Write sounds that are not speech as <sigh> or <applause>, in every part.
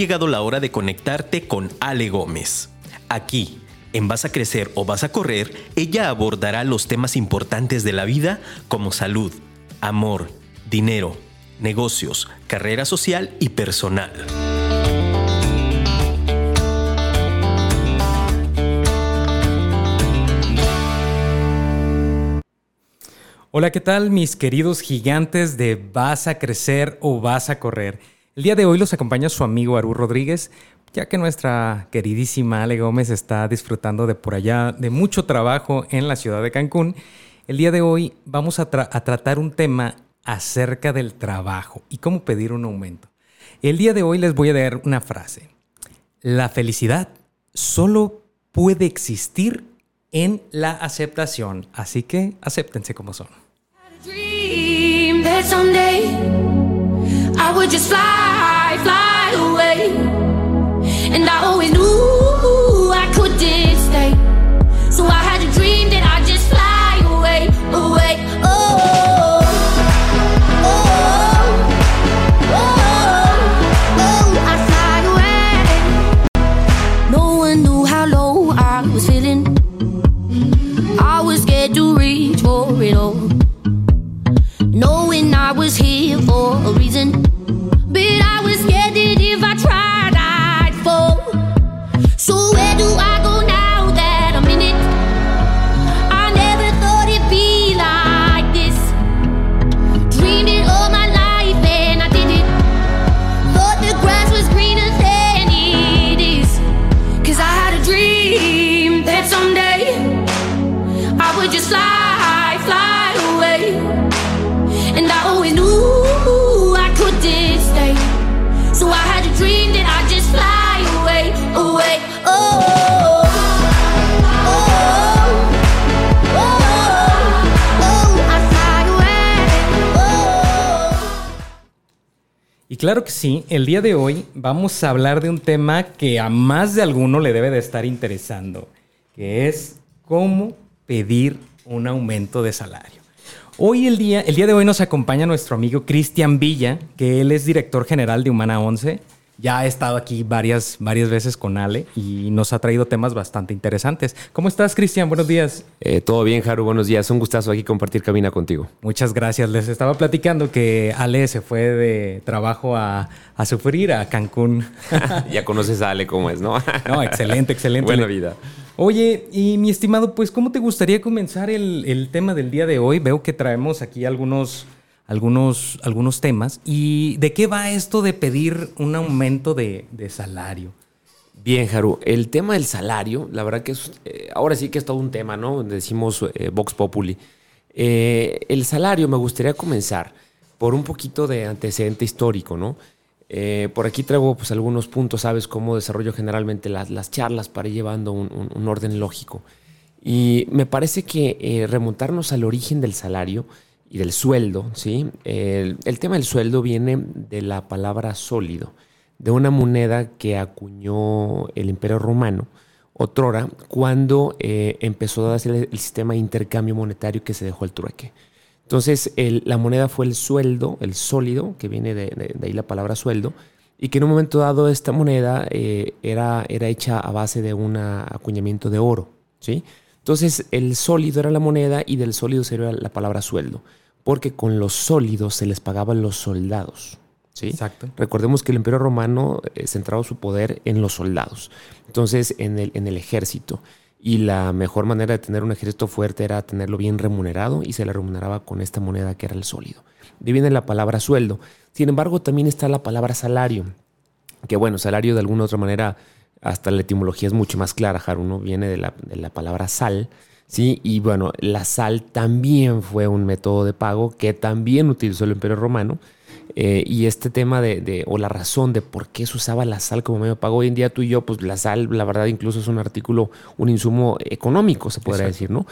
llegado la hora de conectarte con Ale Gómez. Aquí, en Vas a Crecer o Vas a Correr, ella abordará los temas importantes de la vida como salud, amor, dinero, negocios, carrera social y personal. Hola, ¿qué tal mis queridos gigantes de Vas a crecer o vas a correr? El día de hoy los acompaña su amigo Aru Rodríguez, ya que nuestra queridísima Ale Gómez está disfrutando de por allá de mucho trabajo en la ciudad de Cancún. El día de hoy vamos a, tratar un tema acerca del trabajo y cómo pedir un aumento. El día de hoy les voy a dar una frase. La felicidad solo puede existir en la aceptación, así que acéptense como son. And I always knew I couldn't stay. So I had a dream that I'd just fly away, away, oh. oh, oh, oh I fly away. No one knew how low I was feeling. I was scared to reach for it all. Knowing I was here for a reason. But I claro que sí, el día de hoy vamos a hablar de un tema que a más de alguno le debe de estar interesando, que es cómo pedir un aumento de salario. Hoy el día, el día de hoy nos acompaña nuestro amigo Cristian Villa, que él es director general de Humana 11. Ya ha estado aquí varias, varias veces con Ale y nos ha traído temas bastante interesantes. ¿Cómo estás, Cristian? Buenos días. Eh, Todo bien, Haru, buenos días. Un gustazo aquí compartir cabina contigo. Muchas gracias. Les estaba platicando que Ale se fue de trabajo a, a sufrir a Cancún. <laughs> ya conoces a Ale cómo es, ¿no? No, excelente, excelente. Buena vida. Oye, y mi estimado, pues, ¿cómo te gustaría comenzar el, el tema del día de hoy? Veo que traemos aquí algunos, algunos, algunos temas. ¿Y de qué va esto de pedir un aumento de, de salario? Bien, Haru. El tema del salario, la verdad que es, eh, ahora sí que es todo un tema, ¿no? Decimos eh, Vox Populi. Eh, el salario, me gustaría comenzar por un poquito de antecedente histórico, ¿no? Eh, por aquí traigo pues, algunos puntos, ¿sabes? Cómo desarrollo generalmente las, las charlas para ir llevando un, un- un orden lógico. Y me parece que eh, remontarnos al origen del salario y del sueldo, ¿sí? El, tema del sueldo viene de la palabra sólido, de una moneda que acuñó el Imperio Romano, otrora, cuando eh, empezó a hacer el, sistema de intercambio monetario que se dejó el trueque. Entonces, la moneda fue el sueldo, el sólido, que viene de ahí la palabra sueldo, y que en un momento dado esta moneda eh, era, era hecha a base de un acuñamiento de oro, ¿sí? Entonces, el sólido era la moneda y del sólido sería la palabra sueldo, porque con los sólidos se les pagaban los soldados, ¿sí? Exacto. Recordemos que el Imperio Romano eh, centraba su poder en los soldados, entonces en el, en el ejército. Y la mejor manera de tener un ejército fuerte era tenerlo bien remunerado y se le remuneraba con esta moneda que era el sólido. De viene la palabra sueldo. Sin embargo, también está la palabra salario, que bueno, salario de alguna otra manera, hasta la etimología es mucho más clara, Haru, ¿no? Viene de la, de la palabra sal, ¿sí? Y bueno, la sal también fue un método de pago que también utilizó el Imperio Romano. Eh, y este tema de, de- o la razón de por qué se usaba la sal como medio de pago hoy en día tú y yo, pues la sal, la verdad, incluso es un artículo, un insumo económico, se podría Exacto. decir, ¿no?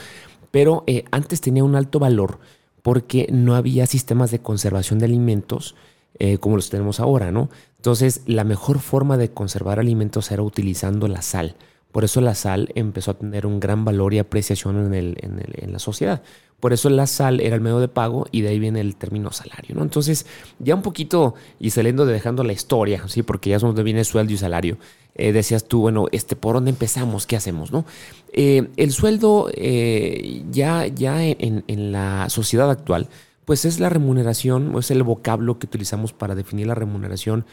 Pero eh, antes tenía un alto valor porque no había sistemas de conservación de alimentos eh, como los tenemos ahora, ¿no? Entonces, la mejor forma de conservar alimentos era utilizando la sal. Por eso la sal empezó a tener un gran valor y apreciación en, el- en la sociedad. Por eso la sal era el medio de pago y de ahí viene el término salario, ¿no? Entonces, ya un poquito y saliendo de dejando la historia, ¿sí? Porque ya es donde viene sueldo y salario. Eh, decías tú, bueno, este, ¿por dónde empezamos? ¿Qué hacemos, no? Eh, el sueldo eh, ya, ya en, en, la sociedad actual, pues es la remuneración, o es el vocablo que utilizamos para definir la remuneración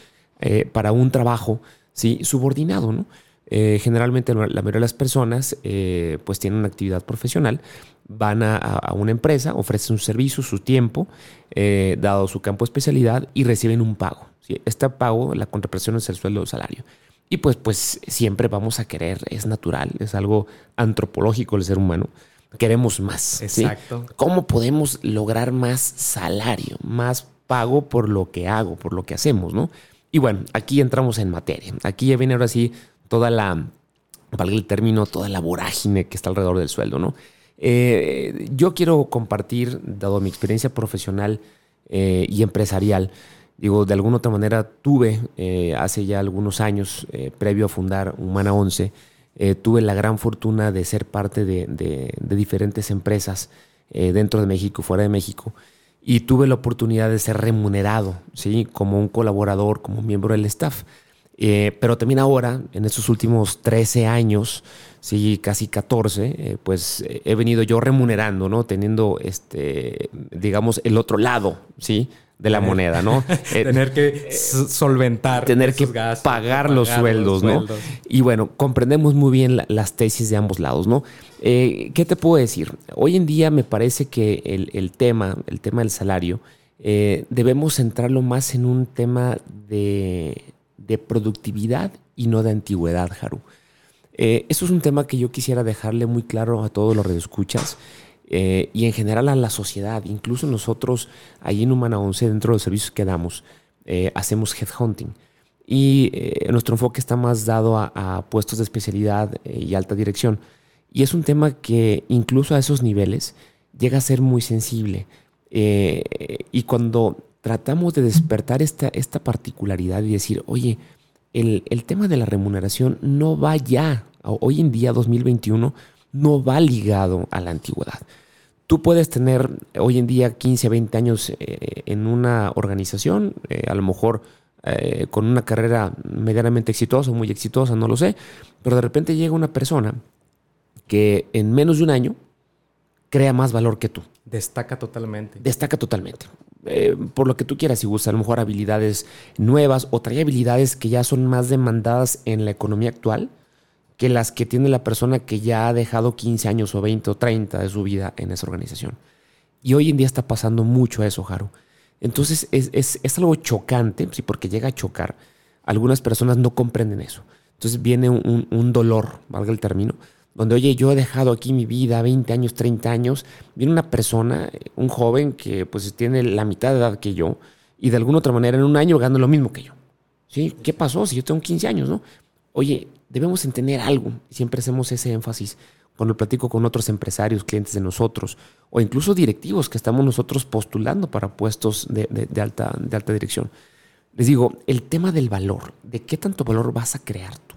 para un trabajo, ¿sí? Subordinado, ¿no? Eh, generalmente la mayoría de las personas eh, pues tienen una actividad profesional, van a, una empresa, ofrecen un servicio, su tiempo, eh, dado su campo de especialidad y reciben un pago. Este pago, la contraprestación es el sueldo o salario. Y pues, pues siempre vamos a querer, es natural, es algo antropológico el ser humano. Queremos más. Exacto. ¿Cómo podemos lograr más salario, más pago por lo que hago, por lo que hacemos, ¿no? Y bueno, aquí entramos en materia. Aquí ya viene ahora sí toda la, valga el término, toda la vorágine que está alrededor del sueldo, ¿no? Eh, yo quiero compartir, dado mi experiencia profesional eh, y empresarial, digo, de alguna otra manera tuve eh, hace ya algunos años, previo a fundar Humana 11, tuve la gran fortuna de ser parte de, de diferentes empresas dentro de México, fuera de México, y tuve la oportunidad de ser remunerado, ¿sí? Como un colaborador, como miembro del staff. Eh, pero también ahora, en estos últimos 13 años, sí, casi 14, eh, pues eh, he venido yo remunerando, ¿no? Teniendo, este, digamos, el otro lado, ¿sí? De la moneda, ¿no? <laughs> tener que solventar. Tener que pagar, los, sueldos, ¿no? Y bueno, comprendemos muy bien las tesis de ambos lados, ¿no? ¿Qué te puedo decir? Hoy en día me parece que el, el tema, el tema del salario, debemos centrarlo más en un tema de de productividad y no de antigüedad, Haru. Eh, eso es un tema que yo quisiera dejarle muy claro a todos los redescuchas eh, y en general a la sociedad. Incluso nosotros, ahí en Humana 11, dentro de los servicios que damos, eh, hacemos headhunting. Y nuestro enfoque está más dado a, puestos de especialidad y alta dirección. Y es un tema que incluso a esos niveles llega a ser muy sensible. y cuando tratamos de despertar esta, esta particularidad y decir, oye, el, tema de la remuneración no va ya, hoy en día 2021, no va ligado a la antigüedad. Tú puedes tener hoy en día 15, 20 años eh, en una organización, eh, a lo mejor eh, con una carrera medianamente exitosa, muy exitosa, no lo sé, pero de repente llega una persona que en menos de un año crea más valor que tú. Destaca totalmente. Destaca totalmente. Eh, por lo que tú quieras, si gusta, a lo mejor habilidades nuevas o trae habilidades que ya son más demandadas en la economía actual que las que tiene la persona que ya ha dejado 15 años o 20 o 30 de su vida en esa organización. Y hoy en día está pasando mucho eso, Jaro. Entonces es, algo chocante, sí, porque llega a chocar. Algunas personas no comprenden eso. Entonces viene un, un dolor, valga el término, donde, oye, yo he dejado aquí mi vida, 20 años, 30 años, viene una persona, un joven que pues tiene la mitad de edad que yo y de alguna otra manera en un año gana lo mismo que yo. ¿Sí? ¿Qué pasó si yo tengo 15 años, no? Oye, debemos entender algo. Siempre hacemos ese énfasis cuando platico con otros empresarios, clientes de nosotros, o incluso directivos que estamos nosotros postulando para puestos de, alta, de alta dirección. Les digo, el tema del valor, de qué tanto valor vas a crear tú.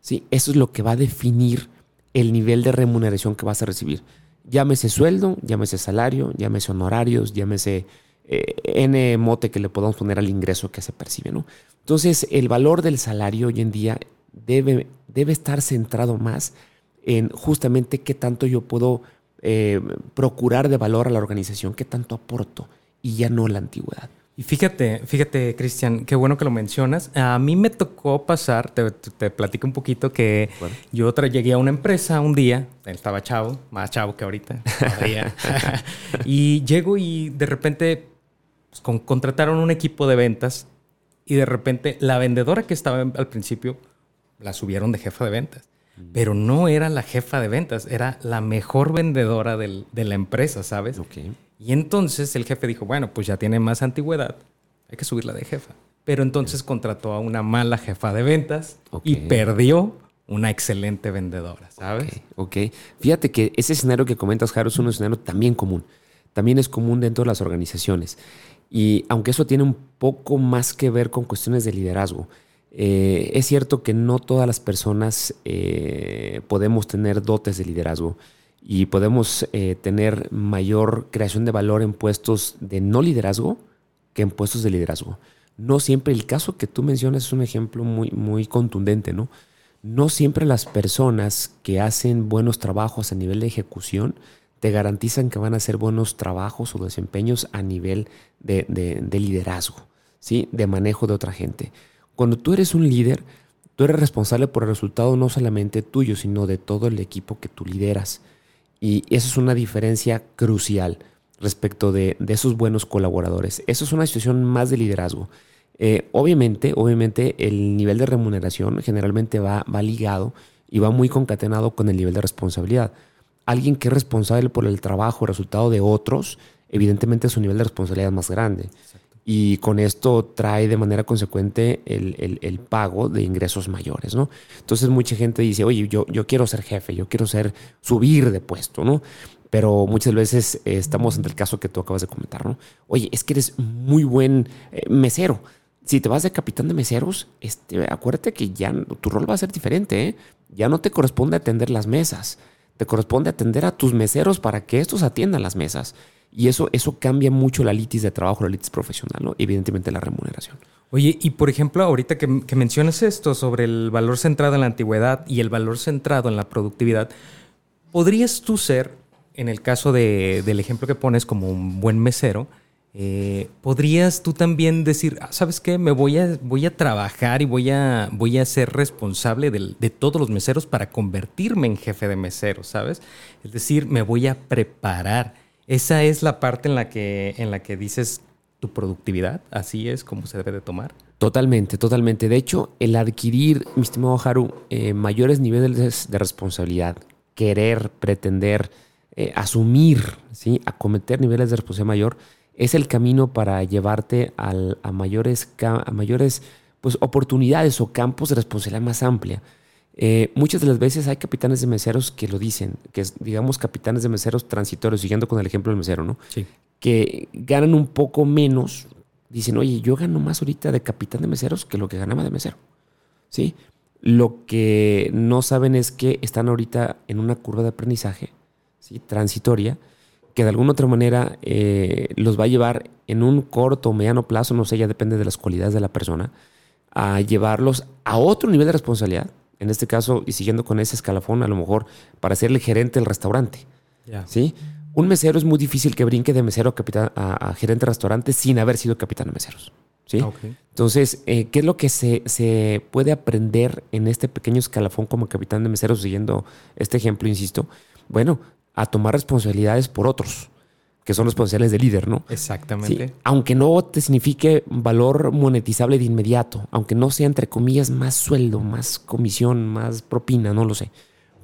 ¿Sí? Eso es lo que va a definir el nivel de remuneración que vas a recibir. Llámese sueldo, llámese salario, llámese honorarios, llámese eh, N mote que le podamos poner al ingreso que se percibe. ¿no? Entonces, el valor del salario hoy en día debe, debe estar centrado más en justamente qué tanto yo puedo eh, procurar de valor a la organización, qué tanto aporto y ya no la antigüedad. Y fíjate, fíjate, Cristian, qué bueno que lo mencionas. A mí me tocó pasar, te, platico un poquito, que yo llegué a una empresa un día, estaba chavo, más chavo que ahorita, <laughs> <laughs> y llego y de repente pues, contrataron un equipo de ventas y de repente la vendedora que estaba al principio la subieron de jefa de ventas. Mm. Pero no era la jefa de ventas, era la mejor vendedora de la empresa, ¿sabes? Okay. Y entonces el jefe dijo, bueno, pues ya tiene más antigüedad, hay que subirla de jefa. Pero entonces contrató a una mala jefa de ventas y perdió una excelente vendedora, ¿sabes? Ok, fíjate que ese escenario que comentas, Jaro, es un escenario también común. También es común dentro de las organizaciones. Y aunque eso tiene un poco más que ver con cuestiones de liderazgo, eh, es cierto que no todas las personas eh, podemos tener dotes de liderazgo. Y podemos eh, tener mayor creación de valor en puestos de no liderazgo que en puestos de liderazgo. No siempre el caso que tú mencionas es un ejemplo muy, muy contundente, ¿no? No siempre las personas que hacen buenos trabajos a nivel de ejecución te garantizan que van a hacer buenos trabajos o desempeños a nivel de, de liderazgo, ¿sí? De manejo de otra gente. Cuando tú eres un líder, tú eres responsable por el resultado no solamente tuyo, sino de todo el equipo que tú lideras. Y eso es una diferencia crucial respecto de, esos buenos colaboradores. Eso es una situación más de liderazgo. Eh, obviamente, obviamente el nivel de remuneración generalmente va, va ligado y va muy concatenado con el nivel de responsabilidad. Alguien que es responsable por el trabajo, el resultado de otros, evidentemente su nivel de responsabilidad es más grande. Y con esto trae de manera consecuente el, el, pago de ingresos mayores, ¿no? Entonces mucha gente dice, oye, yo, yo quiero ser jefe, yo quiero ser, subir de puesto, ¿no? Pero muchas veces eh, estamos en el caso que tú acabas de comentar, ¿no? Oye, es que eres muy buen eh, mesero. Si te vas de capitán de meseros, este, acuérdate que ya tu rol va a ser diferente, ¿eh? Ya no te corresponde atender las mesas, te corresponde atender a tus meseros para que estos atiendan las mesas. Y eso, eso cambia mucho la litis de trabajo, la litis profesional, ¿no? Evidentemente la remuneración. Oye, y por ejemplo, ahorita que, mencionas esto sobre el valor centrado en la antigüedad y el valor centrado en la productividad, ¿podrías tú ser, en el caso del ejemplo que pones como un buen mesero, eh, ¿podrías tú también decir, ah, sabes qué, me voy a, voy a trabajar y voy a, voy a ser responsable de, de todos los meseros para convertirme en jefe de meseros, ¿sabes? Es decir, me voy a preparar esa es la parte en la que, en la que dices tu productividad, así es como se debe de tomar. Totalmente, totalmente. De hecho, el adquirir, mi estimado Haru, eh, mayores niveles de responsabilidad, querer, pretender, eh, asumir, ¿sí? acometer niveles de responsabilidad mayor, es el camino para llevarte a mayores, a mayores pues, oportunidades o campos de responsabilidad más amplia. Eh, muchas de las veces hay capitanes de meseros que lo dicen, que es, digamos, capitanes de meseros transitorios, siguiendo con el ejemplo del mesero, ¿no? Sí. Que ganan un poco menos. Dicen, oye, yo gano más ahorita de capitán de meseros que lo que ganaba de mesero. ¿Sí? Lo que no saben es que están ahorita en una curva de aprendizaje, ¿sí? Transitoria, que de alguna otra manera eh, los va a llevar en un corto o mediano plazo, no sé, ya depende de las cualidades de la persona, a llevarlos a otro nivel de responsabilidad en este caso, y siguiendo con ese escalafón, a lo mejor para ser el gerente del restaurante. ¿Sí? Un mesero es muy difícil que brinque de mesero a, capitán, a, gerente de restaurante sin haber sido capitán de meseros. ¿Sí? Entonces, eh, ¿qué es lo que se, se, puede aprender en este pequeño escalafón como capitán de meseros, siguiendo este ejemplo, insisto? Bueno, a tomar responsabilidades por otros que son los potenciales de líder, ¿no? Exactamente. Aunque no te signifique valor monetizable de inmediato, aunque no sea entre comillas más sueldo, más comisión, más propina, no lo sé.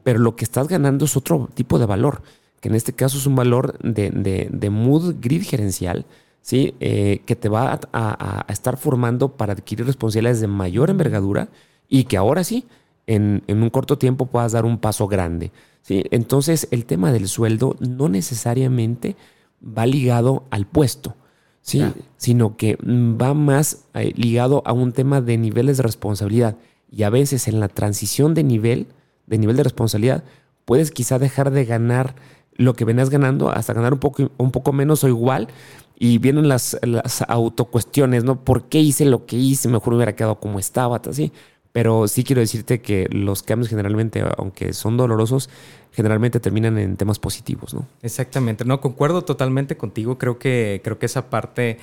Pero lo que estás ganando es otro tipo de valor, que en este caso es un valor de, mood grid gerencial, ¿sí? Eh, que te va a, estar formando para adquirir responsabilidades de mayor envergadura y que ahora sí, en, en un corto tiempo puedas dar un paso grande. ¿sí? Entonces, el tema del sueldo no necesariamente va ligado al puesto, ¿sí? sino que mm, va más eh, ligado a un tema de niveles de responsabilidad. Y a veces en la transición de nivel, de nivel de responsabilidad, puedes quizá dejar de ganar lo que venías ganando hasta ganar un poco, un poco menos o igual. Y vienen las, las autocuestiones, ¿no? ¿Por qué hice lo que hice? Mejor me hubiera quedado como estaba, así. Pero sí quiero decirte que los cambios generalmente, aunque son dolorosos, generalmente terminan en temas positivos, ¿no? Exactamente. No, concuerdo totalmente contigo. Creo que, creo que esa parte,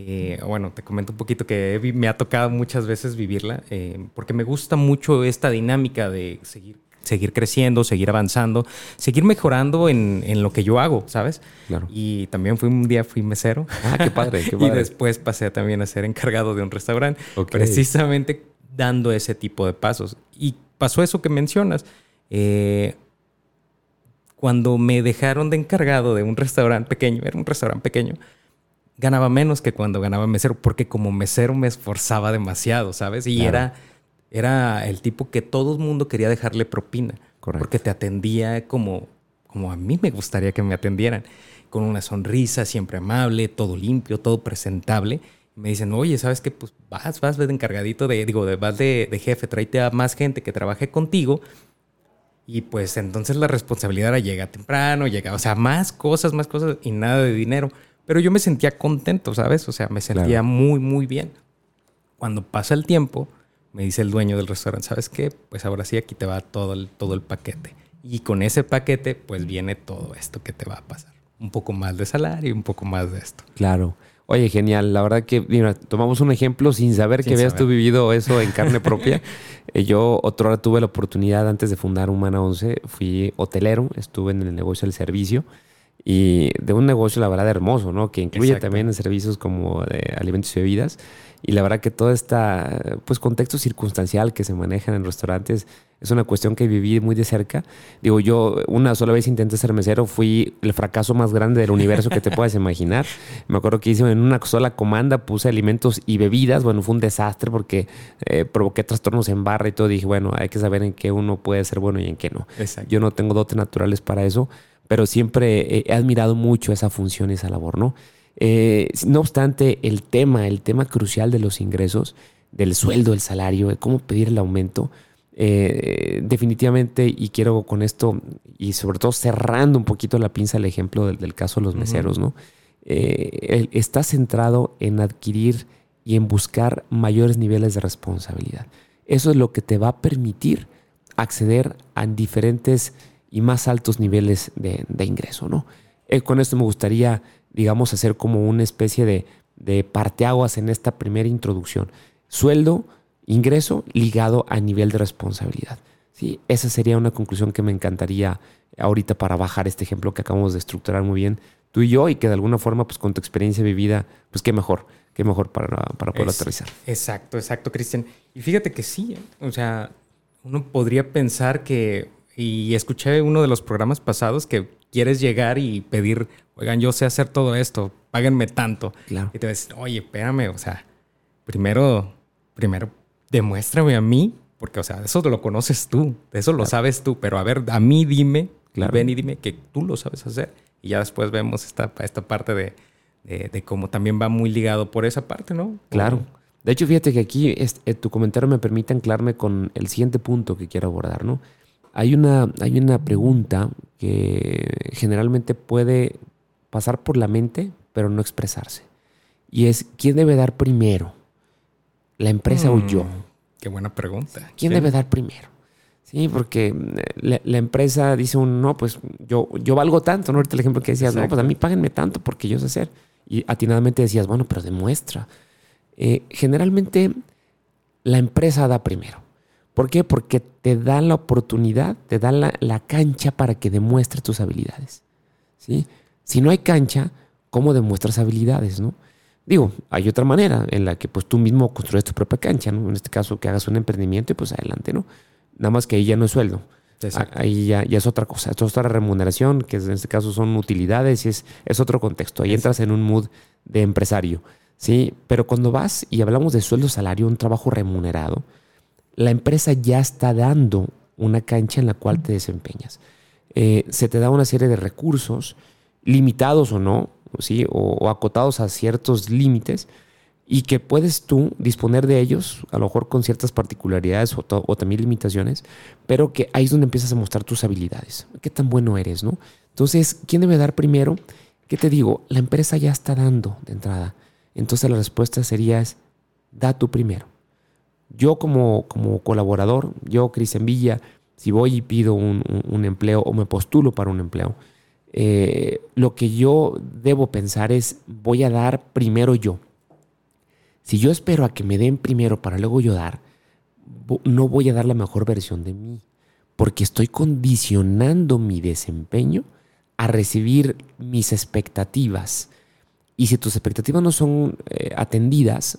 eh, bueno, te comento un poquito que me ha tocado muchas veces vivirla, eh, porque me gusta mucho esta dinámica de seguir seguir creciendo, seguir avanzando, seguir mejorando en, en, lo que yo hago, ¿sabes? Claro. Y también fui un día fui mesero. Ah, qué padre, qué <laughs> padre. y después pasé también a ser encargado de un restaurante. Precisamente dando ese tipo de pasos. Y pasó eso que mencionas. Eh, cuando me dejaron de encargado de un restaurante pequeño, era un restaurante pequeño, ganaba menos que cuando ganaba mesero, porque como mesero me esforzaba demasiado, ¿sabes? Y era, era el tipo que todo el mundo quería dejarle propina, porque te atendía como, como a mí me gustaría que me atendieran, con una sonrisa, siempre amable, todo limpio, todo presentable me dicen, oye, ¿sabes qué? Pues vas, vas de encargadito de, digo, vas de, de, jefe, tráete a más gente que trabaje contigo Y pues entonces la responsabilidad era llega temprano, llega, o sea, más cosas, más cosas y nada de dinero. Pero yo me sentía contento, ¿sabes? O sea, me sentía muy, muy bien. Cuando pasa el tiempo, me dice el dueño del restaurante, ¿sabes qué? Pues ahora sí, aquí te va todo el, todo el paquete. Y con ese paquete, pues viene todo esto que te va a pasar. Un poco más de salario un poco más de esto. Claro. Oye, genial. La verdad que, mira, tomamos un ejemplo sin saber que habías tú vivido eso en carne propia. <laughs> Eh, yo otra hora tuve la oportunidad, antes de fundar Humana 11, fui hotelero, estuve en el negocio del servicio y de un negocio, la verdad, hermoso, ¿no? Que incluye también servicios como de alimentos y bebidas. Y la verdad que todo este pues, contexto circunstancial que se maneja en restaurantes es una cuestión que viví muy de cerca. Digo, yo una sola vez intenté ser mesero, fui el fracaso más grande del universo que te puedas imaginar. <laughs> Me acuerdo que hice en una sola comanda, puse alimentos y bebidas. Bueno, fue un desastre porque eh, provoqué trastornos en barra y todo. Dije, bueno, hay que saber en qué uno puede ser bueno y en qué no. Yo no tengo dotes naturales para eso pero siempre he admirado mucho esa función y esa labor, ¿no? Eh, no obstante, el tema, el tema crucial de los ingresos, del sueldo, el salario, de cómo pedir el aumento, eh, definitivamente, y quiero con esto, y sobre todo cerrando un poquito la pinza el ejemplo del, caso de los meseros, ¿no? Eh, está centrado en adquirir y en buscar mayores niveles de responsabilidad. Eso es lo que te va a permitir acceder a diferentes y más altos niveles de, ingreso, ¿no? Eh, con esto me gustaría, digamos, hacer como una especie de, de parteaguas en esta primera introducción. Sueldo, ingreso ligado a nivel de responsabilidad. ¿sí? Esa sería una conclusión que me encantaría ahorita para bajar este ejemplo que acabamos de estructurar muy bien tú y yo y que de alguna forma, pues con tu experiencia vivida, pues qué mejor, qué mejor para, para poder aterrizar. Exacto, exacto, Cristian. Y fíjate que sí, ¿eh? o sea, uno podría pensar que y escuché uno de los programas pasados que quieres llegar y pedir, oigan, yo sé hacer todo esto, páguenme tanto. Y te ves, oye, espérame, o sea, primero, primero demuéstrame a mí, porque, o sea, eso lo conoces tú, eso lo sabes tú, pero a ver, a mí dime, ven y dime que tú lo sabes hacer. Y ya después vemos esta, esta parte de, de, cómo también va muy ligado por esa parte, ¿no? Claro. De hecho, fíjate que aquí este, tu comentario me permite anclarme con el siguiente punto que quiero abordar, ¿no? Hay una, hay una pregunta que generalmente puede pasar por la mente, pero no expresarse. Y es, ¿quién debe dar primero? ¿La empresa o yo? Mm, qué buena pregunta. ¿Quién debe dar primero? Sí, porque la, empresa dice uno, no, pues yo, yo valgo tanto, ¿no? Ahorita el ejemplo que decías, no, pues a mí páguenme tanto porque yo sé hacer. Y atinadamente decías, bueno, pero demuestra. Eh, generalmente la empresa da primero. ¿Por qué? Porque te da la oportunidad, te da la, cancha para que demuestres tus habilidades. ¿sí? Si no hay cancha, ¿cómo demuestras habilidades? ¿no? Digo, hay otra manera en la que pues, tú mismo construyes tu propia cancha, ¿no? En este caso, que hagas un emprendimiento y pues adelante, ¿no? Nada más que ahí ya no es sueldo. Ahí ya, es otra cosa. Esto es otra remuneración, que en este caso son utilidades y es, es otro contexto. Ahí entras en un mood de empresario. ¿sí? Pero cuando vas y hablamos de sueldo, salario, un trabajo remunerado, la empresa ya está dando una cancha en la cual te desempeñas. Eh, se te da una serie de recursos, limitados o no, o, acotados a ciertos límites, y que puedes tú disponer de ellos, a lo mejor con ciertas particularidades o, o, también limitaciones, pero que ahí es donde empiezas a mostrar tus habilidades. ¿Qué tan bueno eres, no? Entonces, ¿quién debe dar primero? ¿Qué te digo? La empresa ya está dando de entrada. Entonces la respuesta sería es, da tú primero. Yo como, como colaborador, yo, Cristian Villa, si voy y pido un, empleo o me postulo para un empleo, eh, lo que yo debo pensar es, voy a dar primero yo. Si yo espero a que me den primero para luego yo dar, no voy a dar la mejor versión de mí, porque estoy condicionando mi desempeño a recibir mis expectativas. Y si tus expectativas no son eh, atendidas,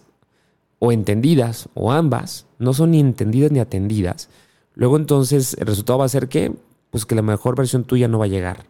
o entendidas, o ambas, no son ni entendidas ni atendidas, luego entonces el resultado va a ser que, pues que la mejor versión tuya no va a llegar.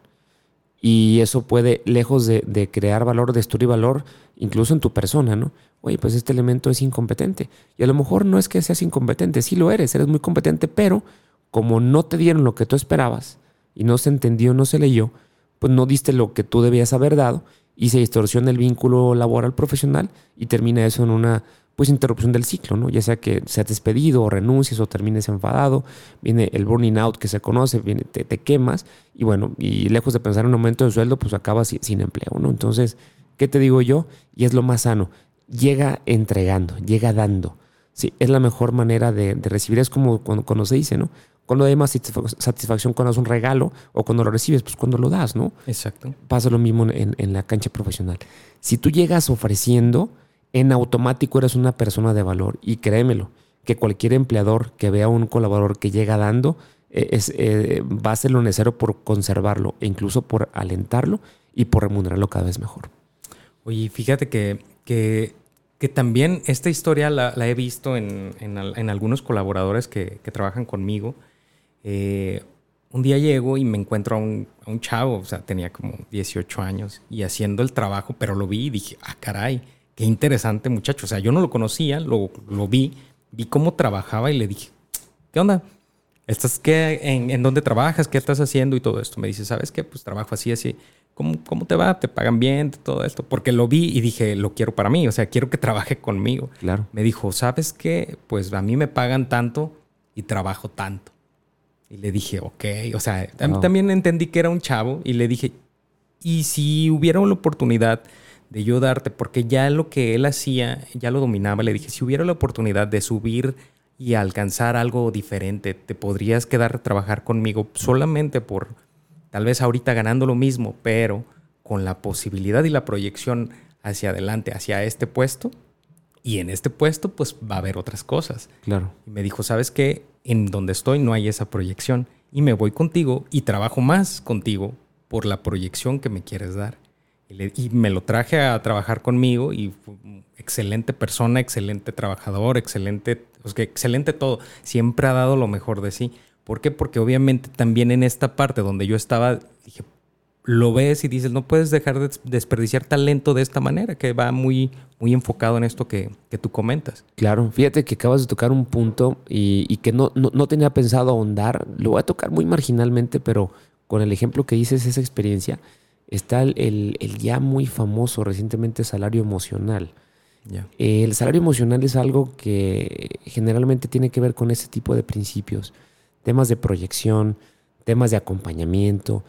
Y eso puede, lejos de, crear valor, destruir valor, incluso en tu persona, ¿no? Oye, pues este elemento es incompetente. Y a lo mejor no es que seas incompetente, sí lo eres, eres muy competente, pero como no te dieron lo que tú esperabas y no se entendió, no se leyó, pues no diste lo que tú debías haber dado y se distorsiona el vínculo laboral profesional y termina eso en una pues interrupción del ciclo, ¿no? Ya sea que seas despedido o renuncies o termines enfadado, viene el burning out que se conoce, viene, te, quemas y bueno, y lejos de pensar en un aumento de sueldo, pues acabas sin, empleo, ¿no? Entonces, ¿qué te digo yo? Y es lo más sano, llega entregando, llega dando. Sí, es la mejor manera de, recibir, es como cuando, se dice, ¿no? Cuando hay más satisfacción cuando das un regalo o cuando lo recibes, pues cuando lo das, ¿no? Exacto. Pasa lo mismo en, en la cancha profesional. Si tú llegas ofreciendo, en automático eres una persona de valor. Y créemelo, que cualquier empleador que vea a un colaborador que llega dando, eh, es, eh, va a hacer lo necesario por conservarlo e incluso por alentarlo y por remunerarlo cada vez mejor. Oye, fíjate que, que, también esta historia la, he visto en, algunos colaboradores que, trabajan conmigo. Eh, un día llego y me encuentro a un, a un, chavo, o sea, tenía como 18 años y haciendo el trabajo, pero lo vi y dije, ah, caray, qué interesante muchacho. O sea, yo no lo conocía, lo, lo vi, vi cómo trabajaba y le dije, ¿qué onda? ¿Estás qué, en, dónde trabajas? ¿Qué estás haciendo? Y todo esto. Me dice, ¿sabes qué? Pues trabajo así, así. ¿Cómo, ¿Cómo te va? ¿Te pagan bien? Todo esto. Porque lo vi y dije, lo quiero para mí. O sea, quiero que trabaje conmigo. Claro. Me dijo, ¿sabes qué? Pues a mí me pagan tanto y trabajo tanto. Y le dije, ok. O sea, también entendí que era un chavo y le dije, ¿y si hubiera una oportunidad de yo darte, porque ya lo que él hacía, ya lo dominaba, le dije, si hubiera la oportunidad de subir y alcanzar algo diferente, te podrías quedar a trabajar conmigo solamente por, tal vez ahorita ganando lo mismo, pero con la posibilidad y la proyección hacia adelante, hacia este puesto. Y en este puesto, pues va a haber otras cosas. Claro. Y me dijo, ¿sabes qué? En donde estoy no hay esa proyección. Y me voy contigo y trabajo más contigo por la proyección que me quieres dar. Y, me lo traje a trabajar conmigo y fue excelente persona, excelente trabajador, excelente, pues que excelente todo. Siempre ha dado lo mejor de sí. ¿Por qué? Porque obviamente también en esta parte donde yo estaba, dije, lo ves y dices, no puedes dejar de desperdiciar talento de esta manera, que va muy, muy enfocado en esto que, que tú comentas. Claro, fíjate que acabas de tocar un punto y, y que no, no, no, tenía pensado ahondar, lo voy a tocar muy marginalmente, pero con el ejemplo que dices, esa experiencia, está el, ya muy famoso recientemente salario emocional. El salario emocional es algo que generalmente tiene que ver con ese tipo de principios, temas de proyección, temas de acompañamiento,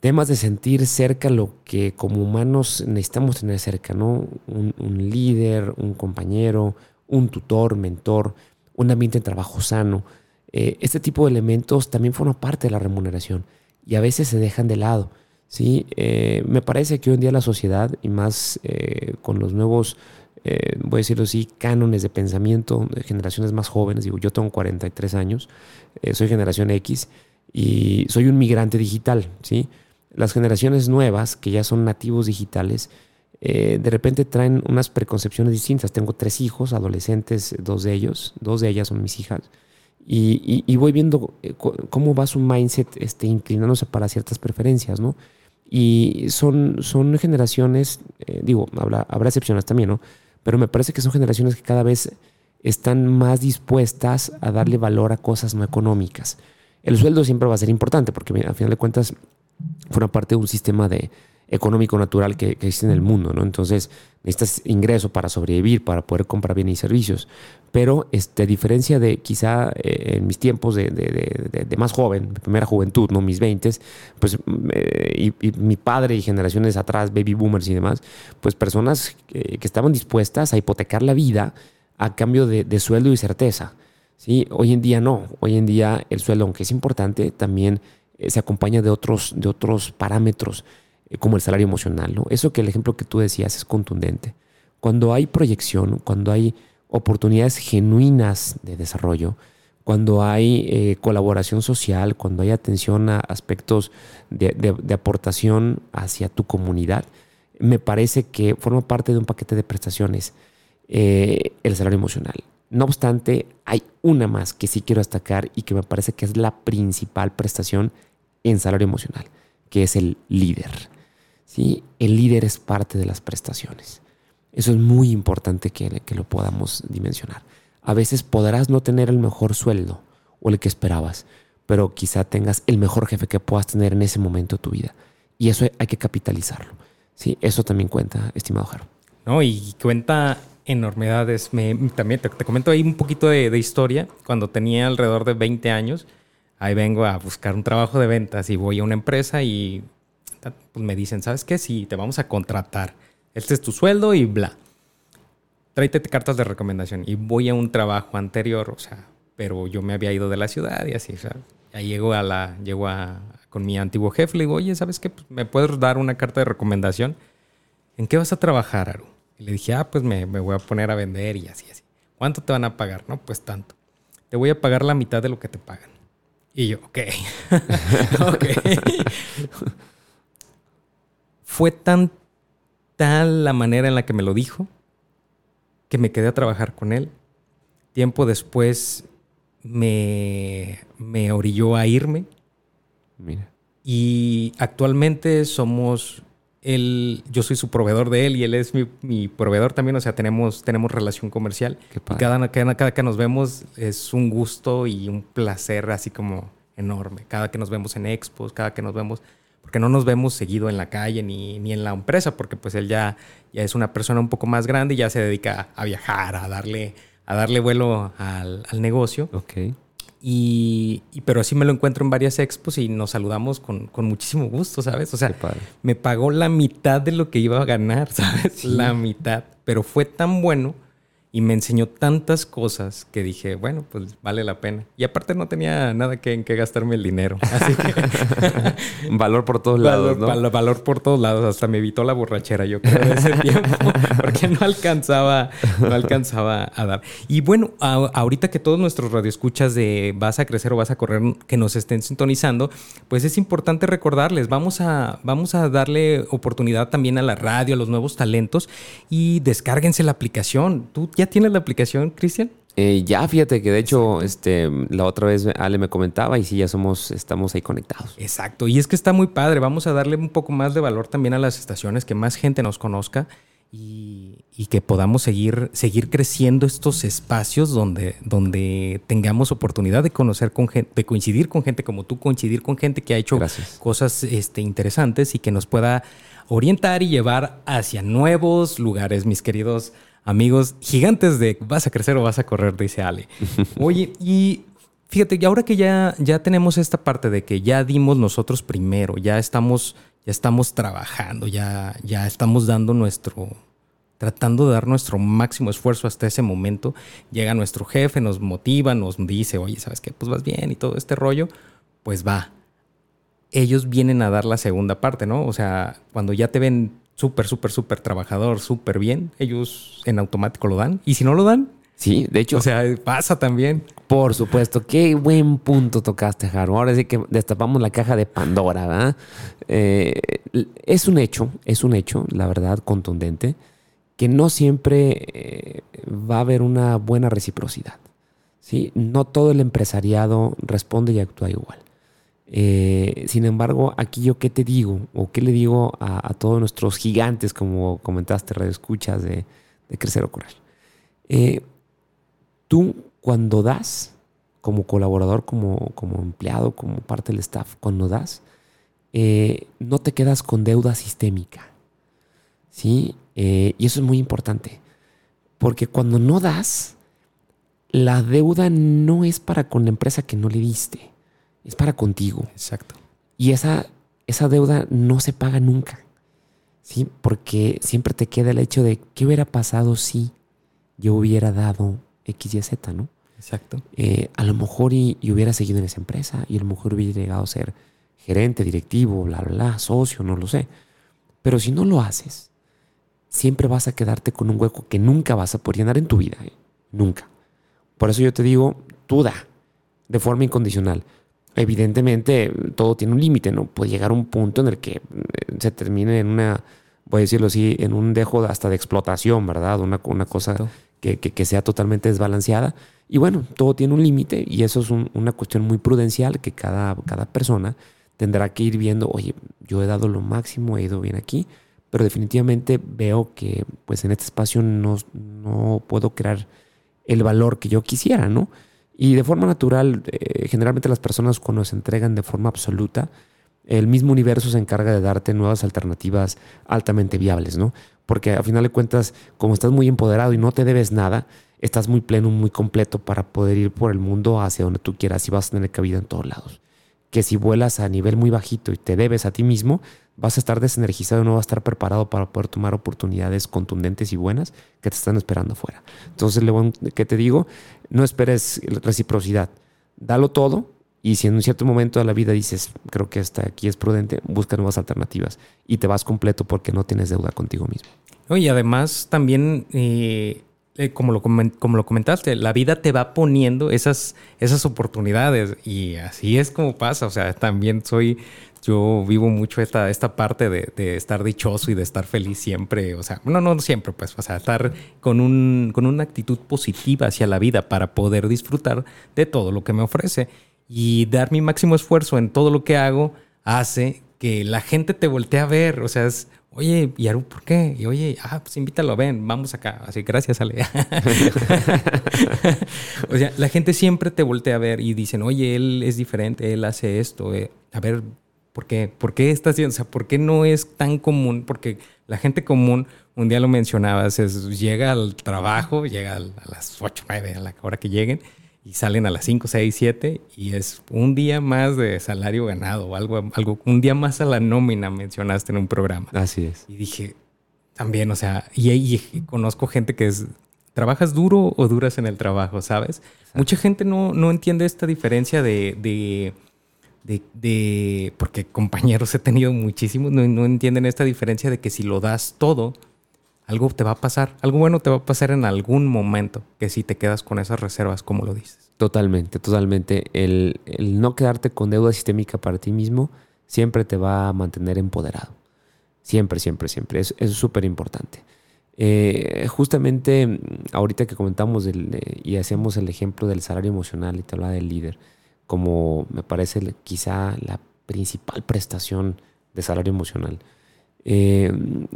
temas de sentir cerca lo que como humanos necesitamos tener cerca, ¿no? Un, líder, un compañero, un tutor, mentor, un ambiente de trabajo sano. Eh, este tipo de elementos también forman parte de la remuneración y a veces se dejan de lado. ¿Sí? Eh, me parece que hoy en día la sociedad, y más eh, con los nuevos, eh, voy a decirlo así, cánones de pensamiento de generaciones más jóvenes, digo, yo tengo 43 años, soy generación X y soy un migrante digital, ¿sí? Las generaciones nuevas, que ya son nativos digitales, de repente traen unas preconcepciones distintas. Tengo tres hijos, adolescentes, dos de ellos, dos de ellas son mis hijas. Y, voy viendo cómo va su mindset este, inclinándose para ciertas preferencias, ¿no? Y son, son generaciones, eh, digo, habrá, habrá excepciones también, ¿no? Pero me parece que son generaciones que cada vez están más dispuestas a darle valor a cosas no económicas. El sueldo siempre va a ser importante porque al final de cuentas forma parte de un sistema de, económico natural que, existe en el mundo, ¿no? Entonces necesitas ingreso para sobrevivir, para poder comprar bienes y servicios. Pero, este, a diferencia de quizá eh, en mis tiempos de, de, más joven, primera juventud, ¿no? Mis 20, pues, y, mi padre y generaciones atrás, baby boomers y demás, pues personas que, estaban dispuestas a hipotecar la vida a cambio de, sueldo y certeza. ¿sí? Hoy en día no. Hoy en día el sueldo, aunque es importante, también eh, se acompaña de otros, de otros parámetros eh, como el salario emocional. ¿no? Eso que el ejemplo que tú decías es contundente. Cuando hay proyección, cuando hay oportunidades genuinas de desarrollo, cuando hay eh, colaboración social, cuando hay atención a aspectos de, aportación hacia tu comunidad, me parece que forma parte de un paquete de prestaciones eh, el salario emocional. No obstante, hay una más que sí quiero destacar y que me parece que es la principal prestación en salario emocional, que es el líder. ¿sí? El líder es parte de las prestaciones. Eso es muy importante que, que lo podamos dimensionar. A veces podrás no tener el mejor sueldo o el que esperabas, pero quizá tengas el mejor jefe que puedas tener en ese momento de tu vida. Y eso hay que capitalizarlo. ¿sí? Eso también cuenta, estimado Jaro. No, y cuenta enormidades. Me, también te, te comento ahí un poquito de, de historia. Cuando tenía alrededor de 20 años, ahí vengo a buscar un trabajo de ventas y voy a una empresa y pues me dicen, ¿sabes qué? Sí, te vamos a contratar. Este es tu sueldo y bla. Tráete cartas de recomendación. Y voy a un trabajo anterior, o sea, pero yo me había ido de la ciudad y así, o sea, ya llego a la, llego a, con mi antiguo jefe, le digo, oye, ¿sabes qué? Pues, ¿Me puedes dar una carta de recomendación? ¿En qué vas a trabajar, Aru? Y le dije, ah, pues me, me voy a poner a vender y así, así. ¿Cuánto te van a pagar? No, pues tanto. Te voy a pagar la mitad de lo que te pagan. Y yo, ok. <laughs> ok. <laughs> Fue tan tal la manera en la que me lo dijo que me quedé a trabajar con él. Tiempo después me, me orilló a irme. Mira. Y actualmente somos él, yo soy su proveedor de él y él es mi, mi proveedor también, o sea, tenemos, tenemos relación comercial. Qué Y padre. cada, cada, cada que nos vemos es un gusto y un placer así como enorme. Cada que nos vemos en expos, cada que nos vemos, porque no nos vemos seguido en la calle ni, ni en la empresa, porque pues él ya, ya es una persona un poco más grande y ya se dedica a, viajar, a darle, a darle vuelo al, al negocio. Ok. Y, y- pero sí me lo encuentro en varias expos y nos saludamos con, con muchísimo gusto, ¿sabes? O sea, me pagó la mitad de lo que iba a ganar, <laughs> ¿sabes? La mitad. Pero fue tan bueno y me enseñó tantas cosas que dije, bueno, pues vale la pena. Y aparte no tenía nada que, en que gastarme el dinero. <laughs> Así que <laughs> Valor por todos lados, valor, ¿no? val- valor por todos lados. Hasta me evitó la borrachera, yo creo, de ese <laughs> tiempo. Porque no alcanzaba, no alcanzaba a dar. Y bueno, a- ahorita que todos nuestros radioescuchas de Vas a crecer o vas a correr que nos estén sintonizando, pues es importante recordarles, vamos a, vamos a darle oportunidad también a la radio, a los nuevos talentos y descárguense la aplicación. ¿Tú ya tienes la aplicación, Cristian? Eh, ya, fíjate que de hecho, este, la otra vez Ale me comentaba y sí, ya somos, estamos ahí conectados. Exacto, y es que está muy padre. Vamos a darle un poco más de valor también a las estaciones, que más gente nos conozca y, y que podamos seguir, seguir creciendo estos espacios donde, donde tengamos oportunidad de conocer con gente, de coincidir con gente como tú, coincidir con gente que ha hecho Gracias. cosas este, interesantes y que nos pueda orientar y llevar hacia nuevos lugares, mis queridos amigos gigantes de vas a crecer o vas a correr, dice Ale. <laughs> Oye, y fíjate, y ahora que ya, ya tenemos esta parte de que ya dimos nosotros primero, ya estamos, ya estamos trabajando, ya, ya estamos dando nuestro, tratando de dar nuestro máximo esfuerzo hasta ese momento, llega nuestro jefe, nos motiva, nos dice, oye, ¿sabes qué? Pues vas bien y todo este rollo, pues va. Ellos vienen a dar la segunda parte, ¿no? O sea, cuando ya te ven súper, súper, súper trabajador, súper bien, ellos en automático lo dan. Y si no lo dan, Sí, de hecho, o sea, pasa también. por supuesto, qué buen punto tocaste, Jaro. Ahora sí que destapamos la caja de Pandora, ¿verdad? Eh, es un hecho, es un hecho, la verdad, contundente, que no siempre eh, va a haber una buena reciprocidad. ¿sí? No todo el empresariado responde y actúa igual. Eh, sin embargo, aquí yo qué te digo, o qué le digo a, todos nuestros gigantes, como comentaste, radio escuchas de, de crecer o correr. Eh, tú cuando das, como colaborador, como, como empleado, como parte del staff, cuando das, eh, no te quedas con deuda sistémica. ¿Sí? Y eso es muy importante. Porque cuando no das, la deuda no es para con la empresa que no le diste, es para contigo. Exacto. Y esa, esa deuda no se paga nunca. ¿Sí? Porque siempre te queda el hecho de qué hubiera pasado si yo hubiera dado X, Y, Z, ¿no? Exacto. Eh, a lo mejor y, y hubiera seguido en esa empresa y a lo mejor hubiera llegado a ser gerente, directivo, bla, bla, bla, socio, no lo sé. Pero si no lo haces, siempre vas a quedarte con un hueco que nunca vas a poder llenar en tu vida. ¿eh? Nunca. Por eso yo te digo, tú da, de forma incondicional. Evidentemente, todo tiene un límite, ¿no? Puede llegar un punto en el que eh, se termine en una, voy a decirlo así, en un dejo de- hasta de explotación, ¿verdad? Una, una cosa Exacto. que, que- que sea totalmente desbalanceada. Y bueno, todo tiene un límite y eso es un- una cuestión muy prudencial que cada, cada persona tendrá que ir viendo, oye, yo he dado lo máximo, he ido bien aquí, pero definitivamente veo que pues en este espacio no, no puedo crear el valor que yo quisiera, ¿no? Y de forma natural, eh, generalmente las personas cuando se entregan de forma absoluta, el mismo universo se encarga de darte nuevas alternativas altamente viables, ¿no? Porque a final de cuentas, como estás muy empoderado y no te debes nada, estás muy pleno, muy completo para poder ir por el mundo hacia donde tú quieras y vas a tener cabida en todos lados. Que si vuelas a nivel muy bajito y te debes a ti mismo, vas a estar desenergizado no vas a estar preparado para poder tomar oportunidades contundentes y buenas que te están esperando afuera. Entonces, ¿qué te digo? No esperes reciprocidad. Dalo todo, y si en un cierto momento de la vida dices, creo que hasta aquí es prudente, busca nuevas alternativas y te vas completo porque no tienes deuda contigo mismo. y además también, eh, eh, como, lo, como lo comentaste, la vida te va poniendo esas, esas oportunidades y así es como pasa. O sea, también soy, yo vivo mucho esta, esta parte de, de, estar dichoso y de estar feliz siempre. O sea, no, no siempre, pues, o sea, estar con, un, con una actitud positiva hacia la vida para poder disfrutar de todo lo que me ofrece y dar mi máximo esfuerzo en todo lo que hago hace que la gente te voltee a ver. O sea, es, oye, Yaru, ¿por qué? Y oye, ah, pues invítalo, ven, vamos acá. Así, gracias, Ale. <laughs> o sea, la gente siempre te voltea a ver y dicen, oye, él es diferente, él hace esto. Eh, a ver, ¿por qué? ¿Por qué está haciendo? O sea, ¿por qué no es tan común? Porque la gente común, un día lo mencionabas, es, llega al trabajo, llega a las 8, 9, a la hora que lleguen y salen a las 5, 6, 7 y es un día más de salario ganado o algo, algo, un día más a la nómina mencionaste en un programa. Así es. Y dije, también, o sea, y, conozco gente que es, ¿trabajas duro o duras en el trabajo, sabes? Mucha gente no, no, entiende esta diferencia de, de, de, porque compañeros he tenido muchísimos, no, no entienden esta diferencia de que si lo das todo, algo te va a pasar, algo bueno te va a pasar en algún momento, que si te quedas con esas reservas, como lo dices. Totalmente, totalmente. El, no quedarte con deuda sistémica para ti mismo siempre te va a mantener empoderado. Siempre, siempre, siempre. Es súper importante. Eh, justamente ahorita que comentamos y hacemos el ejemplo del salario emocional y te hablaba del líder, como me parece quizá la principal prestación de salario emocional eh,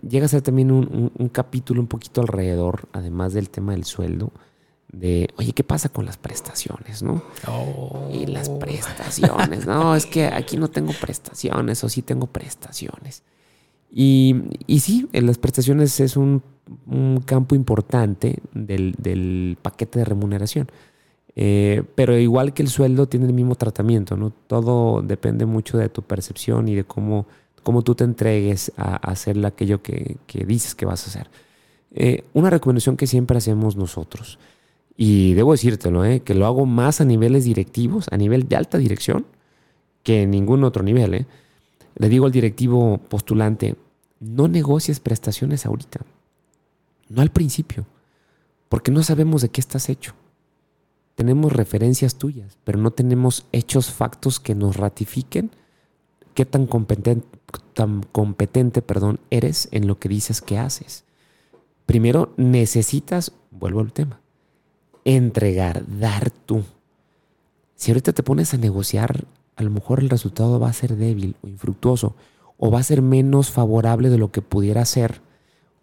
llega a ser también un, capítulo un poquito alrededor, además del tema del sueldo, de, oye, ¿qué pasa con las prestaciones, no? Oh. Y las prestaciones, no, es que aquí no tengo prestaciones o sí tengo prestaciones. Y, y sí, las prestaciones es un, campo importante del, paquete de remuneración. Eh, pero igual que el sueldo tiene el mismo tratamiento, ¿no? Todo depende mucho de tu percepción y de cómo cómo tú te entregues a, hacer aquello que, dices que vas a hacer. Eh, una recomendación que siempre hacemos nosotros, y debo decírtelo, eh, que lo hago más a niveles directivos, a nivel de alta dirección, que en ningún otro nivel. Eh. Le digo al directivo postulante, no negocies prestaciones ahorita, no al principio, porque no sabemos de qué estás hecho. Tenemos referencias tuyas, pero no tenemos hechos, factos que nos ratifiquen qué tan competente, tan competente perdón, eres en lo que dices que haces. Primero necesitas, vuelvo al tema, entregar, dar tú. Si ahorita te pones a negociar, a lo mejor el resultado va a ser débil o infructuoso o va a ser menos favorable de lo que pudiera ser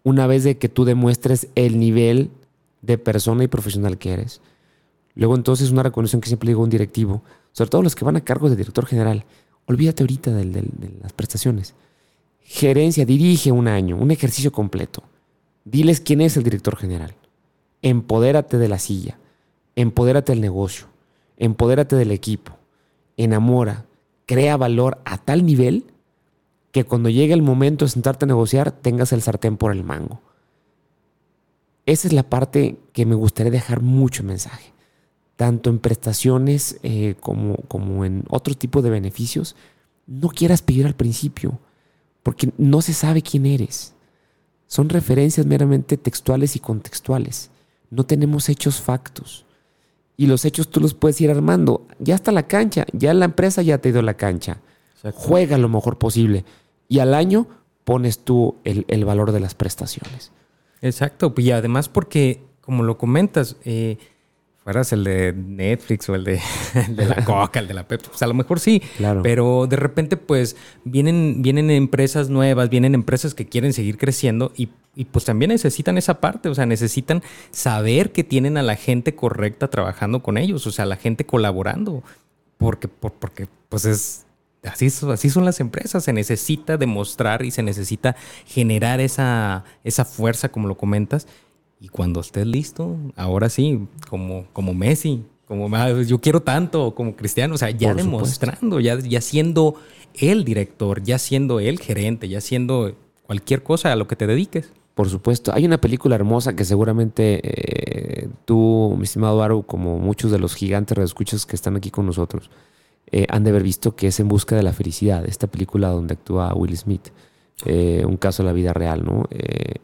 una vez de que tú demuestres el nivel de persona y profesional que eres. Luego entonces una recomendación que siempre digo a un directivo, sobre todo los que van a cargo de director general, olvídate ahorita de las prestaciones. Gerencia, dirige un año, un ejercicio completo. Diles quién es el director general. Empodérate de la silla. Empodérate del negocio. Empodérate del equipo. Enamora. Crea valor a tal nivel que cuando llegue el momento de sentarte a negociar tengas el sartén por el mango. Esa es la parte que me gustaría dejar mucho mensaje. Tanto en prestaciones eh, como, como en otro tipo de beneficios, no quieras pedir al principio porque no se sabe quién eres. Son referencias meramente textuales y contextuales. No tenemos hechos factos. Y los hechos tú los puedes ir armando. Ya está la cancha, ya la empresa ya te dio la cancha. Juega lo mejor posible. Y al año pones tú el, valor de las prestaciones. Exacto. Y además porque, como lo comentas, eh, fueras el de Netflix o el de, <laughs> la Coca, el de la Pepsi, pues a lo mejor sí, claro. pero de repente pues vienen, vienen empresas nuevas, vienen empresas que quieren seguir creciendo y, pues también necesitan esa parte, o sea, necesitan saber que tienen a la gente correcta trabajando con ellos, o sea, la gente colaborando, porque, porque pues es así, así son las empresas. Se necesita demostrar y se necesita generar esa, esa fuerza, como lo comentas. Y cuando estés listo, ahora sí, como, como Messi, como ah, yo quiero tanto, como Cristiano, o sea, ya demostrando, ya, ya siendo el director, ya siendo el gerente, ya siendo cualquier cosa a lo que te dediques. Por supuesto. Hay una película hermosa que seguramente eh, tú, mi estimado Aru, como muchos de los gigantes escuchas que están aquí con nosotros, eh, han de haber visto que es En Busca de la Felicidad, esta película donde actúa Will Smith. Eh, un caso de la vida real, ¿no?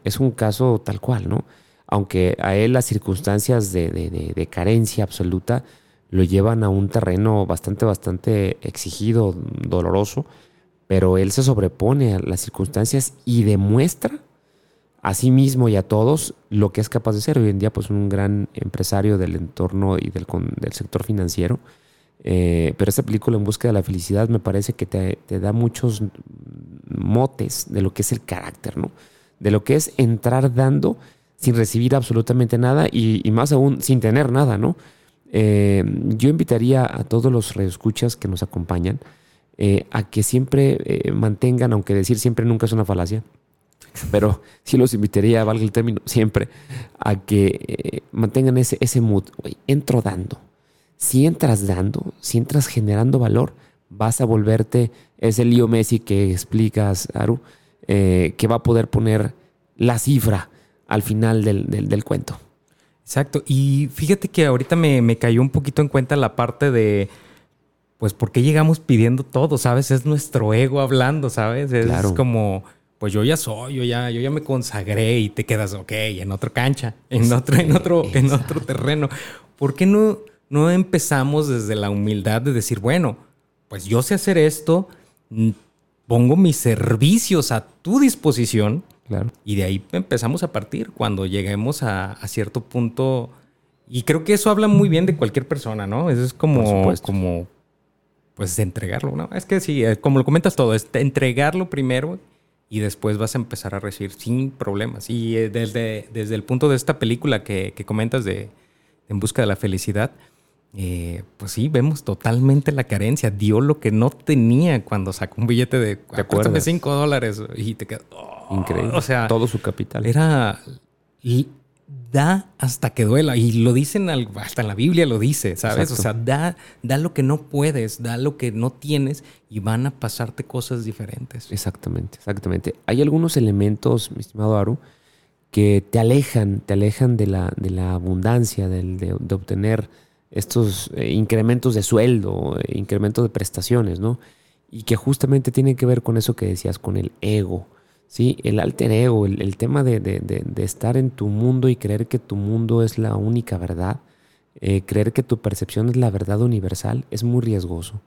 es un caso tal cual, ¿no? Aunque a él las circunstancias de, carencia absoluta lo llevan a un terreno bastante, bastante exigido, doloroso, pero él se sobrepone a las circunstancias y demuestra a sí mismo y a todos lo que es capaz de ser. Hoy en día, pues un gran empresario del entorno y del, sector financiero. Eh, pero esta película En Busca de la Felicidad me parece que te, da muchos motes de lo que es el carácter, ¿no? De lo que es entrar dando sin recibir absolutamente nada y, más aún sin tener nada, ¿no? Eh, yo invitaría a todos los redescuchas que nos acompañan eh, a que siempre mantengan, aunque decir siempre nunca es una falacia, pero <laughs> sí los invitaría, valga el término, siempre, a que eh, mantengan ese, ese mood. entro dando. Si entras dando, si entras generando valor, vas a volverte ese lío Messi que explicas, Aru, eh, que va a poder poner la cifra al final del, cuento. Exacto. Y fíjate que ahorita me, me, cayó un poquito en cuenta la parte de, pues, ¿por qué llegamos pidiendo todo? ¿Sabes? Es nuestro ego hablando, ¿sabes? Es como pues yo ya soy, yo ya, yo ya me consagré y te quedas, ok, en otra cancha, en otro, en otro, en otro terreno. ¿Por qué no, no empezamos desde la humildad de decir, bueno, pues yo sé hacer esto, pongo mis servicios a tu disposición claro. y de ahí empezamos a partir cuando lleguemos a, cierto punto. Y creo que eso habla muy bien de cualquier persona, ¿no? Eso es como, como pues entregarlo, ¿no? Es que sí, eh, como lo comentas todo, es entregarlo primero y después vas a empezar a recibir sin problemas. Y eh, desde, desde el punto de esta película que, comentas de En Busca de la Felicidad, eh, pues sí, vemos totalmente la carencia. Dio lo que no tenía cuando sacó un billete de, de 5 dólares y te quedas... Oh, Increíble. O sea, todo su capital. Era da hasta que duela. Y lo dicen, hasta en la Biblia lo dice, ¿sabes? O sea, da, da lo que no puedes, da lo que no tienes y van a pasarte cosas diferentes. Exactamente, exactamente. Hay algunos elementos, mi estimado Aru, que te alejan, te alejan de la, de la abundancia, de, obtener estos eh, incrementos de sueldo, eh, incrementos de prestaciones, ¿no? Y que justamente tienen que ver con eso que decías, con el ego ¿sí? El alter ego, el, tema de, estar en tu mundo y creer que tu mundo es la única verdad, eh, creer que tu percepción es la verdad universal, es muy riesgoso.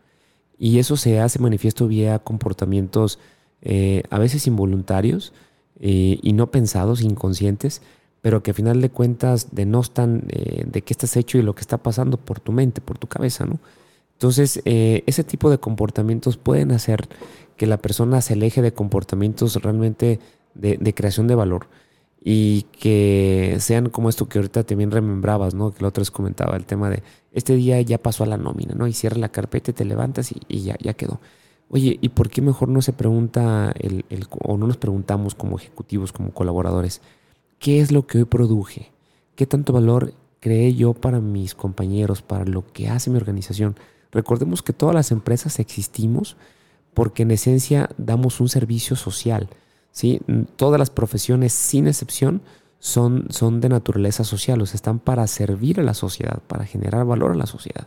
Y eso se hace manifiesto vía comportamientos eh, a veces involuntarios eh, y no pensados, inconscientes, pero que a final de cuentas denostan de qué estás hecho y lo que está pasando por tu mente, por tu cabeza, ¿no? Entonces, ese tipo de comportamientos pueden hacer que la persona se aleje de comportamientos realmente de, creación de valor y que sean como esto que ahorita también remembrabas, ¿no? Que la otra vez comentaba, el tema de este día ya pasó a la nómina, ¿no? Y cierra la carpeta te levantas y, ya, ya quedó. Oye, ¿y por qué mejor no se pregunta el, o no nos preguntamos como ejecutivos, como colaboradores, qué es lo que hoy produje? ¿Qué tanto valor creé yo para mis compañeros, para lo que hace mi organización? Recordemos que todas las empresas existimos porque en esencia damos un servicio social. ¿sí? Todas las profesiones, sin excepción, son, son de naturaleza social, o sea, están para servir a la sociedad, para generar valor a la sociedad.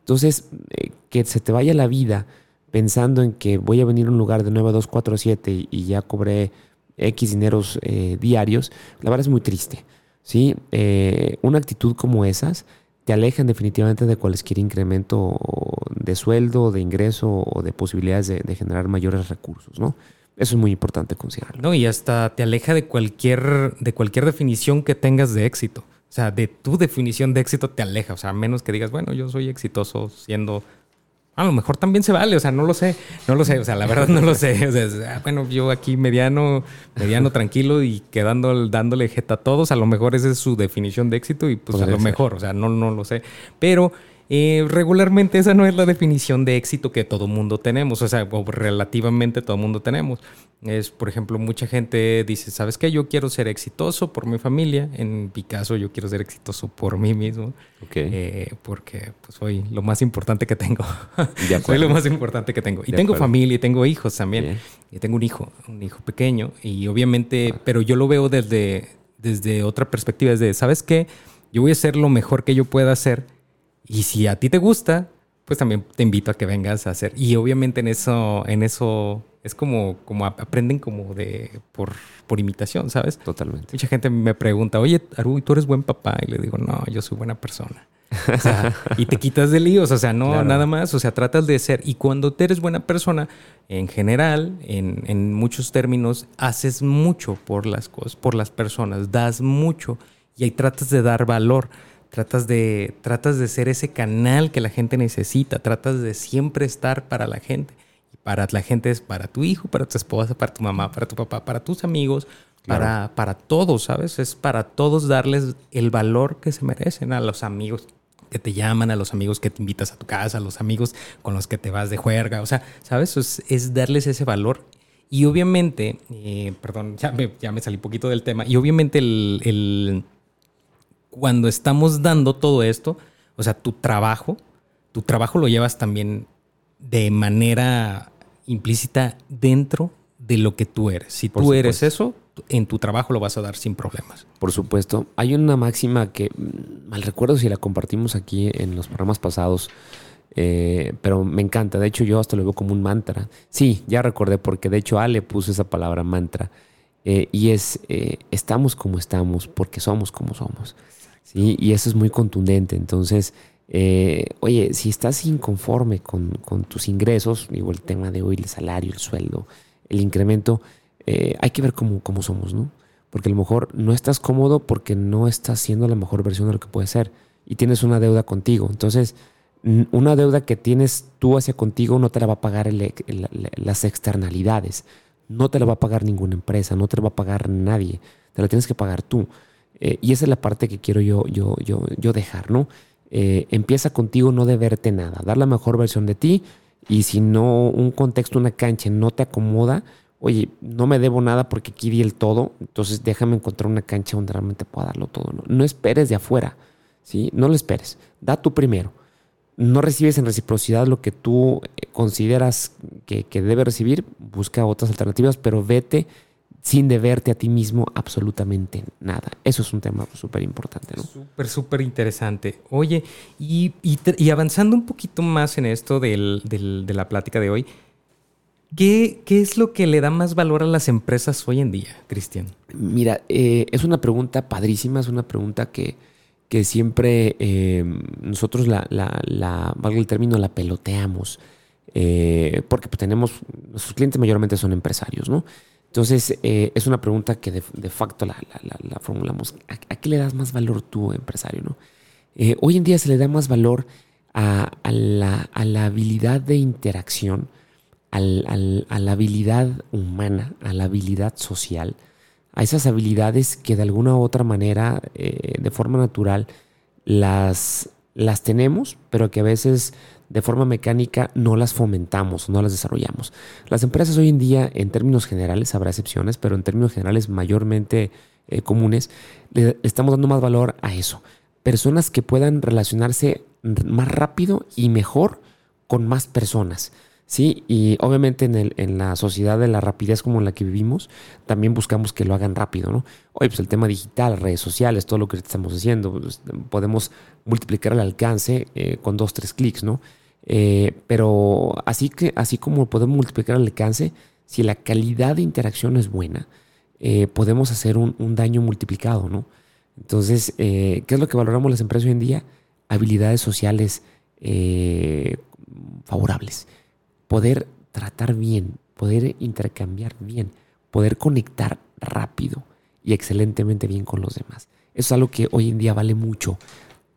Entonces, eh, que se te vaya la vida pensando en que voy a venir a un lugar de 9 a 2, 4 a 7 y ya cobré X dineros eh, diarios, la verdad es muy triste. ¿sí? Eh, una actitud como esas te alejan definitivamente de cualquier incremento de sueldo, de ingreso o de posibilidades de, generar mayores recursos, ¿no? Eso es muy importante considerarlo. No, y hasta te aleja de cualquier, de cualquier definición que tengas de éxito. O sea, de tu definición de éxito te aleja. O sea, a menos que digas, bueno, yo soy exitoso siendo a lo mejor también se vale, o sea, no lo sé, no lo sé, o sea, la verdad no lo sé. O sea, ah, bueno, yo aquí mediano, mediano tranquilo y quedando, dándole jeta a todos, a lo mejor esa es su definición de éxito y pues a lo mejor, o sea, no, no lo sé. Pero eh, regularmente esa no es la definición de éxito que todo mundo tenemos, o sea, o relativamente todo mundo tenemos. Es, por ejemplo, mucha gente dice, ¿sabes qué? Yo quiero ser exitoso por mi familia. En mi caso, yo quiero ser exitoso por mí mismo. Eh, porque pues, soy lo más importante que tengo. <laughs> soy lo más importante que tengo. Y tengo familia y tengo hijos también. Y tengo un hijo, un hijo pequeño. Y obviamente, pero yo lo veo desde, desde otra perspectiva, desde, ¿sabes qué? Yo voy a hacer lo mejor que yo pueda hacer. Y si a ti te gusta, pues también te invito a que vengas a hacer. Y obviamente en eso, en eso es como, como aprenden como de por, por imitación, ¿sabes? Totalmente. Mucha gente me pregunta, oye, Aru, ¿tú eres buen papá? Y le digo, no, yo soy buena persona. O sea, y te quitas de líos, o sea, no, nada más, o sea, tratas de ser. Y cuando tú eres buena persona, en general, en, en muchos términos, haces mucho por las cosas, por las personas, das mucho y ahí tratas de dar valor. Tratas de, tratas de ser ese canal que la gente necesita, tratas de siempre estar para la gente para la gente es para tu hijo, para tu esposa, para tu mamá, para tu papá, para tus amigos, para, para todos, ¿sabes? Es para todos darles el valor que se merecen a los amigos que te llaman, a los amigos que te invitas a tu casa, a los amigos con los que te vas de juerga, o sea, ¿sabes? Es, darles ese valor. Y obviamente, eh, perdón, ya me, ya me salí un poquito del tema, y obviamente el, cuando estamos dando todo esto, o sea, tu trabajo, tu trabajo lo llevas también de manera implícita dentro de lo que tú eres. Si tú eres eso, en tu trabajo lo vas a dar sin problemas. Por supuesto. Hay una máxima que mm, mal recuerdo si la compartimos aquí en los programas pasados, eh, pero me encanta. De hecho, yo hasta lo veo como un mantra. Sí, ya recordé porque de hecho Ale puso esa palabra mantra. Eh, y es, eh, estamos como estamos porque somos como somos. ¿Sí? Y eso es muy contundente. Entonces, eh, oye, si estás inconforme con, tus ingresos, digo, el tema de hoy, el salario, el sueldo, el incremento, eh, hay que ver cómo, cómo somos, ¿no? Porque a lo mejor no estás cómodo porque no estás siendo la mejor versión de lo que puede ser y tienes una deuda contigo. Entonces, una deuda que tienes tú hacia contigo no te la va a pagar las externalidades, no te la va a pagar ninguna empresa, no te la va a pagar nadie, te la tienes que pagar tú. Eh, y esa es la parte que quiero yo, yo, yo, yo dejar, ¿no? Eh, empieza contigo no deberte nada, dar la mejor versión de ti y si no un contexto, una cancha no te acomoda, oye, no me debo nada porque aquí di el todo, entonces déjame encontrar una cancha donde realmente pueda darlo todo. No, esperes de afuera, ¿sí? No lo esperes, da tú primero. No recibes en reciprocidad lo que tú eh, consideras que, que debe recibir, busca otras alternativas, pero vete sin deberte a ti mismo absolutamente nada. Eso es un tema súper importante, ¿no? Súper, súper interesante. Oye, y, avanzando un poquito más en esto de la plática de hoy, ¿qué, ¿qué, es lo que le da más valor a las empresas hoy en día, Cristian? Mira, eh, es una pregunta padrísima, es una pregunta que, que siempre eh, nosotros la, la, valga el término, la peloteamos. Eh, porque pues, tenemos, nuestros clientes mayormente son empresarios, ¿no? Entonces, eh, es una pregunta que de, facto la, formulamos. ¿A, qué le das más valor tú, empresario? ¿no? Eh, hoy en día se le da más valor a, la, habilidad de interacción, a la habilidad humana, a la habilidad social, a esas habilidades que de alguna u otra manera, eh, de forma natural, las tenemos, pero que a veces de forma mecánica no las fomentamos, no las desarrollamos. Las empresas hoy en día, en términos generales, habrá excepciones, pero en términos generales mayormente eh, comunes, le estamos dando más valor a eso. Personas que puedan relacionarse más rápido y mejor con más personas. Sí, y obviamente en, el, en, la sociedad de la rapidez como en la que vivimos, también buscamos que lo hagan rápido, ¿no? Hoy, pues el tema digital, redes sociales, todo lo que estamos haciendo, pues, podemos multiplicar el alcance eh, con dos, tres clics, ¿no? Eh, pero así, que, así como podemos multiplicar el alcance, si la calidad de interacción es buena, eh, podemos hacer un, daño multiplicado, ¿no? Entonces, ¿qué es lo que valoramos las empresas hoy en día? Habilidades sociales favorables poder tratar bien, poder intercambiar bien, poder conectar rápido y excelentemente bien con los demás. Eso es algo que hoy en día vale mucho.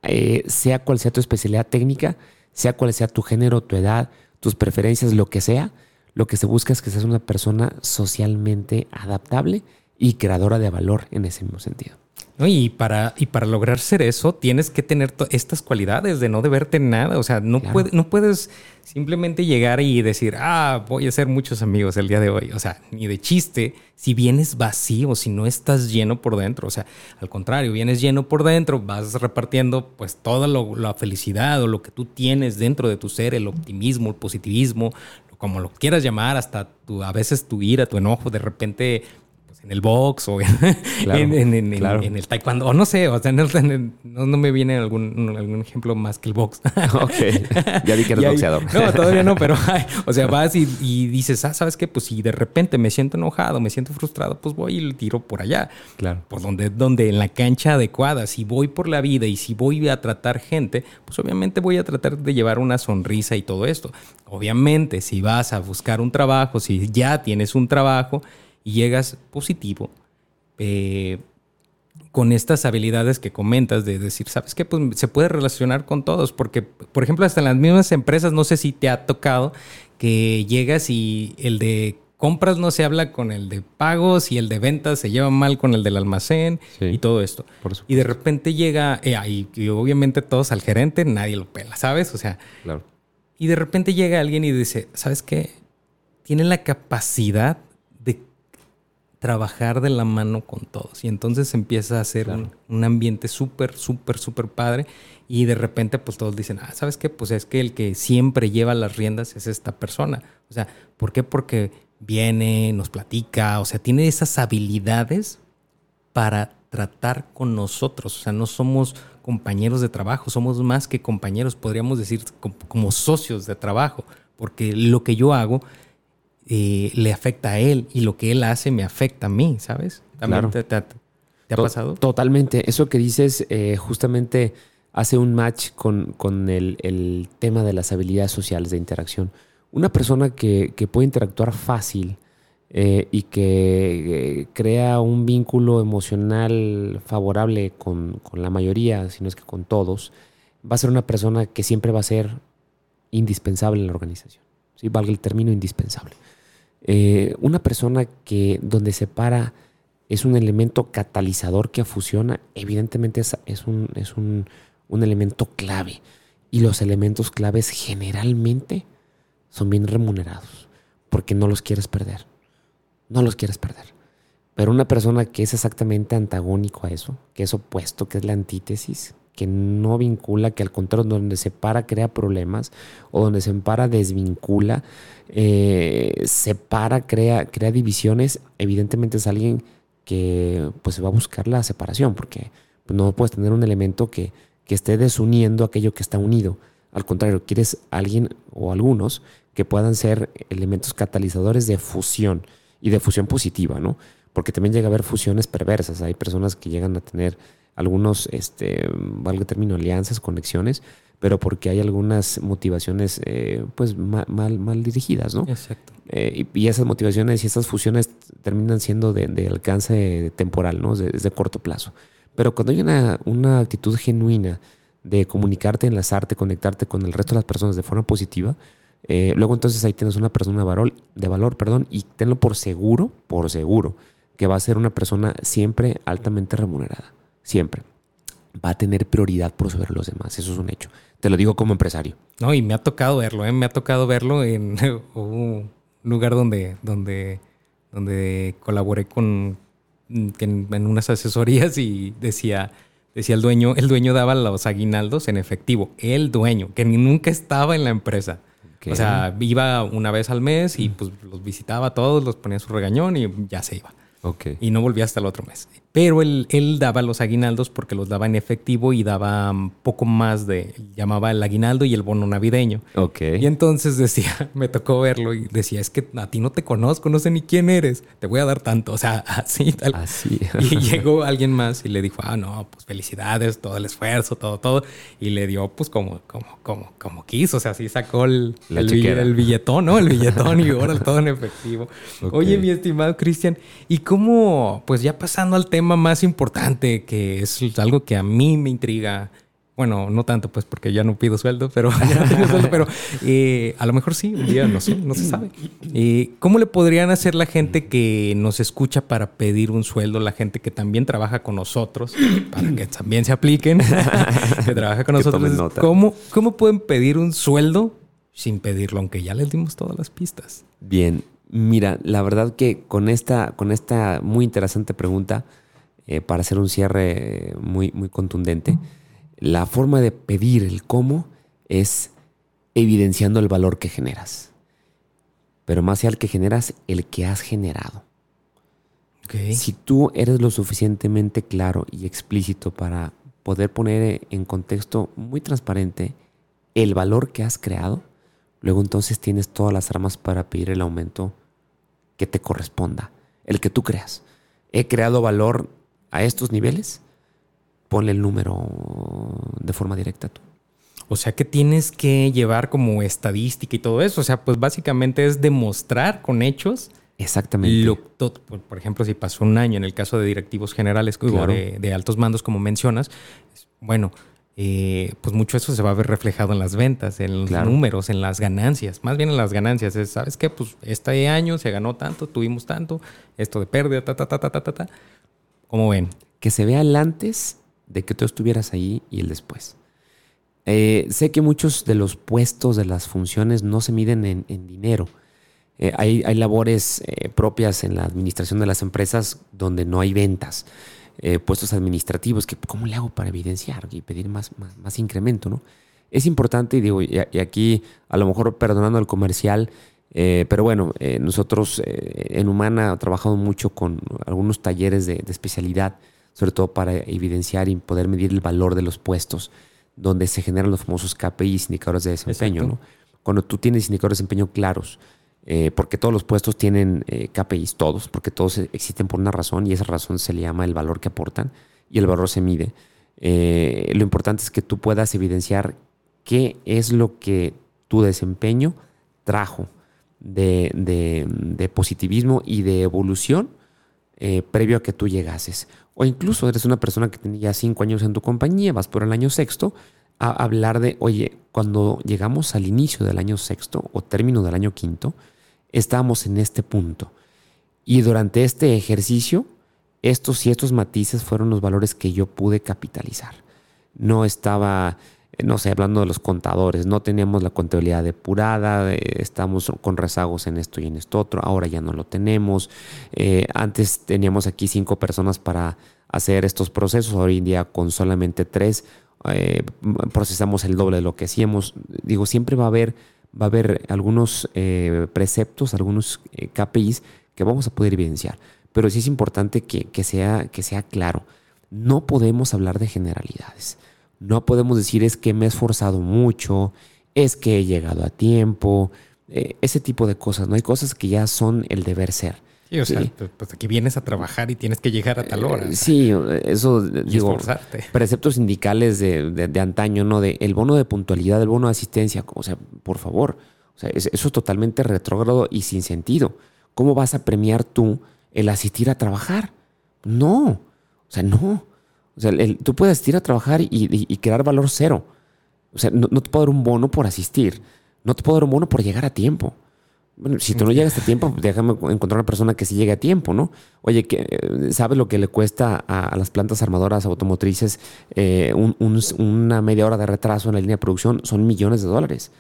Eh, sea cual sea tu especialidad técnica, sea cual sea tu género, tu edad, tus preferencias, lo que sea, lo que se busca es que seas una persona socialmente adaptable y creadora de valor en ese mismo sentido. Y, para, y para lograr ser eso, tienes que tener estas cualidades de no deberte nada. O sea, no, no puedes simplemente llegar y decir, ah, voy a hacer muchos amigos el día de hoy. O sea, ni de chiste, si vienes vacío, si no estás lleno por dentro. O sea, al contrario, vienes lleno por dentro, vas repartiendo pues toda la felicidad o lo que tú tienes dentro de tu ser, el optimismo, el positivismo, como lo quieras llamar, hasta tu, a veces tu ira, tu enojo, de repente en el box o en, en, el taekwondo, o no sé, o sea, no, me viene algún, algún ejemplo más que el box. ok, ya vi que eres boxeador. No, todavía no, pero, <laughs> o sea, vas y, dices, ah, ¿sabes qué? Pues si de repente me siento enojado, me siento frustrado, pues voy y le tiro por allá. Claro. Por donde, donde en la cancha adecuada, si voy por la vida y si voy a tratar gente, pues obviamente voy a tratar de llevar una sonrisa y todo esto. Obviamente, si vas a buscar un trabajo, si ya tienes un trabajo, y llegas positivo eh, con estas habilidades que comentas de decir, ¿sabes qué? Pues se puede relacionar con todos, porque, por ejemplo, hasta en las mismas empresas, no sé si te ha tocado que llegas y el de compras no se habla con el de pagos y el de ventas se lleva mal con el del almacén y todo esto. y de repente llega, eh, y, obviamente todos al gerente, nadie lo pela, ¿sabes? O sea, y de repente llega alguien y dice, ¿sabes qué? Tiene la capacidad trabajar de la mano con todos. Y entonces empieza a ser un, ambiente súper, súper, súper padre. Y de repente, pues todos dicen, ah, ¿sabes qué? Pues es que el que siempre lleva las riendas es esta persona. O sea, ¿por qué? Porque viene, nos platica, o sea, tiene esas habilidades para tratar con nosotros. O sea, no somos compañeros de trabajo, somos más que compañeros, podríamos decir como socios de trabajo, porque lo que yo hago eh, le afecta a él y lo que él hace me afecta a mí, ¿sabes? ¿También te, ha pasado? Totalmente. Eso que dices eh, justamente hace un match con, el, tema de las habilidades sociales de interacción. Una persona que, puede interactuar fácil eh, y que crea un vínculo emocional favorable con, con la mayoría, si no es que con todos, va a ser una persona que siempre va a ser indispensable en la organización. ¿sí? Valga el término indispensable. Eh, una persona que donde se para es un elemento catalizador que fusiona, evidentemente es, un, es un, elemento clave. Y los elementos claves generalmente son bien remunerados, porque no los quieres perder. No los quieres perder. Pero una persona que es exactamente antagónico a eso, que es opuesto, que es la antítesis, que no vincula, que al contrario, donde se para crea problemas o donde se para desvincula, eh, separa, crea, crea divisiones, evidentemente es alguien que pues va a buscar la separación, porque no puedes tener un elemento que, que esté desuniendo aquello que está unido. Al contrario, quieres alguien o algunos que puedan ser elementos catalizadores de fusión y de fusión positiva, ¿no? Porque también llega a haber fusiones perversas. Hay personas que llegan a tener algunos, este, valga el término, alianzas, conexiones, pero porque hay algunas motivaciones eh, pues mal, mal, dirigidas, ¿no? Exacto. Eh, y, esas motivaciones y esas fusiones terminan siendo de, alcance temporal, ¿no? De, de, corto plazo. Pero cuando hay una, una actitud genuina de comunicarte, enlazarte, conectarte con el resto de las personas de forma positiva, eh, luego entonces ahí tienes una persona de valor, de valor, perdón, y tenlo por seguro, por seguro, que va a ser una persona siempre altamente remunerada siempre va a tener prioridad por sobre los demás. Eso es un hecho. Te lo digo como empresario. No, y me ha tocado verlo, ¿eh? me ha tocado verlo en <laughs> un lugar donde, donde, donde colaboré con en, unas asesorías y decía, decía el dueño, el dueño daba los aguinaldos en efectivo, el dueño, que nunca estaba en la empresa. O sea, iba una vez al mes y pues los visitaba todos, los ponía su regañón y ya se iba. Y no volvía hasta el otro mes. Pero él, él, daba los aguinaldos porque los daba en efectivo y daba poco más de, llamaba el aguinaldo y el bono navideño. Okay. Y entonces decía, <laughs> me tocó verlo y decía, es que a ti no te conozco, no sé ni quién eres, te voy a dar tanto. O sea, <laughs> así, tal. Así. Y llegó alguien más y le dijo, ah, no, pues felicidades, todo el esfuerzo, todo, todo. Y le dio, pues como, como, como, como quiso. O sea, así sacó el, el, billetón, ¿no? El billetón y ahora todo en efectivo. <laughs> Oye, mi estimado Cristian, ¿y cómo, pues ya pasando al tema más importante, que es algo que a mí me intriga. bueno, no tanto pues porque ya no pido sueldo, pero <laughs> ya no tengo sueldo, pero eh, a lo mejor sí, un día, no sé, no se sabe. Eh, ¿Cómo le podrían hacer la gente que nos escucha para pedir un sueldo, la gente que también trabaja con nosotros, para que también se apliquen, <laughs> que trabaja con nosotros? ¿Cómo, ¿Cómo pueden pedir un sueldo sin pedirlo, aunque ya les dimos todas las pistas? Bien, mira, la verdad que con esta, con esta muy interesante pregunta, eh, para hacer un cierre muy, muy contundente, la forma de pedir el cómo es evidenciando el valor que generas. Pero más allá del que generas, el que has generado. Si tú eres lo suficientemente claro y explícito para poder poner en contexto muy transparente el valor que has creado, luego entonces tienes todas las armas para pedir el aumento que te corresponda, el que tú creas. He creado valor a estos niveles, ponle el número de forma directa tú. O sea que tienes que llevar como estadística y todo eso. O sea, pues básicamente es demostrar con hechos. Exactamente. por ejemplo, si pasó un año en el caso de directivos generales de, altos mandos, como mencionas, bueno, eh, pues mucho eso se va a ver reflejado en las ventas, en los números, en las ganancias. Más bien en las ganancias. ¿Sabes qué? Pues este año se ganó tanto, tuvimos tanto, esto de pérdida, ta, ta, ta, ta, ta, ta. ta. ¿Cómo ven? Que se vea el antes de que tú estuvieras ahí y el después. Eh, sé que muchos de los puestos de las funciones no se miden en, dinero. Eh, hay, labores eh, propias en la administración de las empresas donde no hay ventas. puestos administrativos que cómo le hago para evidenciar y pedir más, más, incremento, ¿no? Es importante, y digo, y, aquí a lo mejor perdonando al comercial, eh, pero bueno, eh, nosotros eh, en Humana trabajado mucho con algunos talleres de, especialidad, sobre todo para evidenciar y poder medir el valor de los puestos, donde se generan los famosos KPIs, indicadores de desempeño. ¿no? Cuando tú tienes indicadores de desempeño claros, porque todos los puestos tienen KPIs, todos, porque todos existen por una razón y esa razón se le llama el valor que aportan y el valor se mide. lo importante es que tú puedas evidenciar qué es lo que tu desempeño trajo de, positivismo y de evolución eh, previo a que tú llegases. O incluso eres una persona que tenía cinco años en tu compañía, vas por el año sexto, a hablar de, oye, cuando llegamos al inicio del año sexto o término del año quinto, estábamos en este punto. Y durante este ejercicio, estos y estos matices fueron los valores que yo pude capitalizar. No estaba no sé, hablando de los contadores, no teníamos la contabilidad depurada, eh, estamos con rezagos en esto y en esto otro, ahora ya no lo tenemos. Eh, antes teníamos aquí cinco personas para hacer estos procesos, hoy en día con solamente tres eh, procesamos el doble de lo que hacíamos. Digo, siempre va a haber, va a haber algunos preceptos, algunos KPIs que vamos a poder evidenciar, pero sí es importante que, sea, que sea claro. No podemos hablar de generalidades. No podemos decir es que me he esforzado mucho, es que he llegado a tiempo, eh, ese tipo de cosas. No hay cosas que ya son el deber ser. Sí, o sea, pues, pues aquí vienes a trabajar y tienes que llegar a tal hora. sí, eso digo, preceptos sindicales de, antaño, ¿no? De el bono de puntualidad, el bono de asistencia, o sea, por favor. O sea, eso es totalmente retrógrado y sin sentido. ¿Cómo vas a premiar tú el asistir a trabajar? No. O sea, no. O sea, tú puedes ir a trabajar y, crear valor cero. O sea, no, te puedo dar un bono por asistir. No te puedo dar un bono por llegar a tiempo. Bueno, si tú no llegas a tiempo, déjame encontrar una persona que sí llegue a tiempo, ¿no? Oye, eh, ¿sabes lo que le cuesta a, las plantas armadoras automotrices eh, una media hora de retraso en la línea de producción? Son millones de dólares.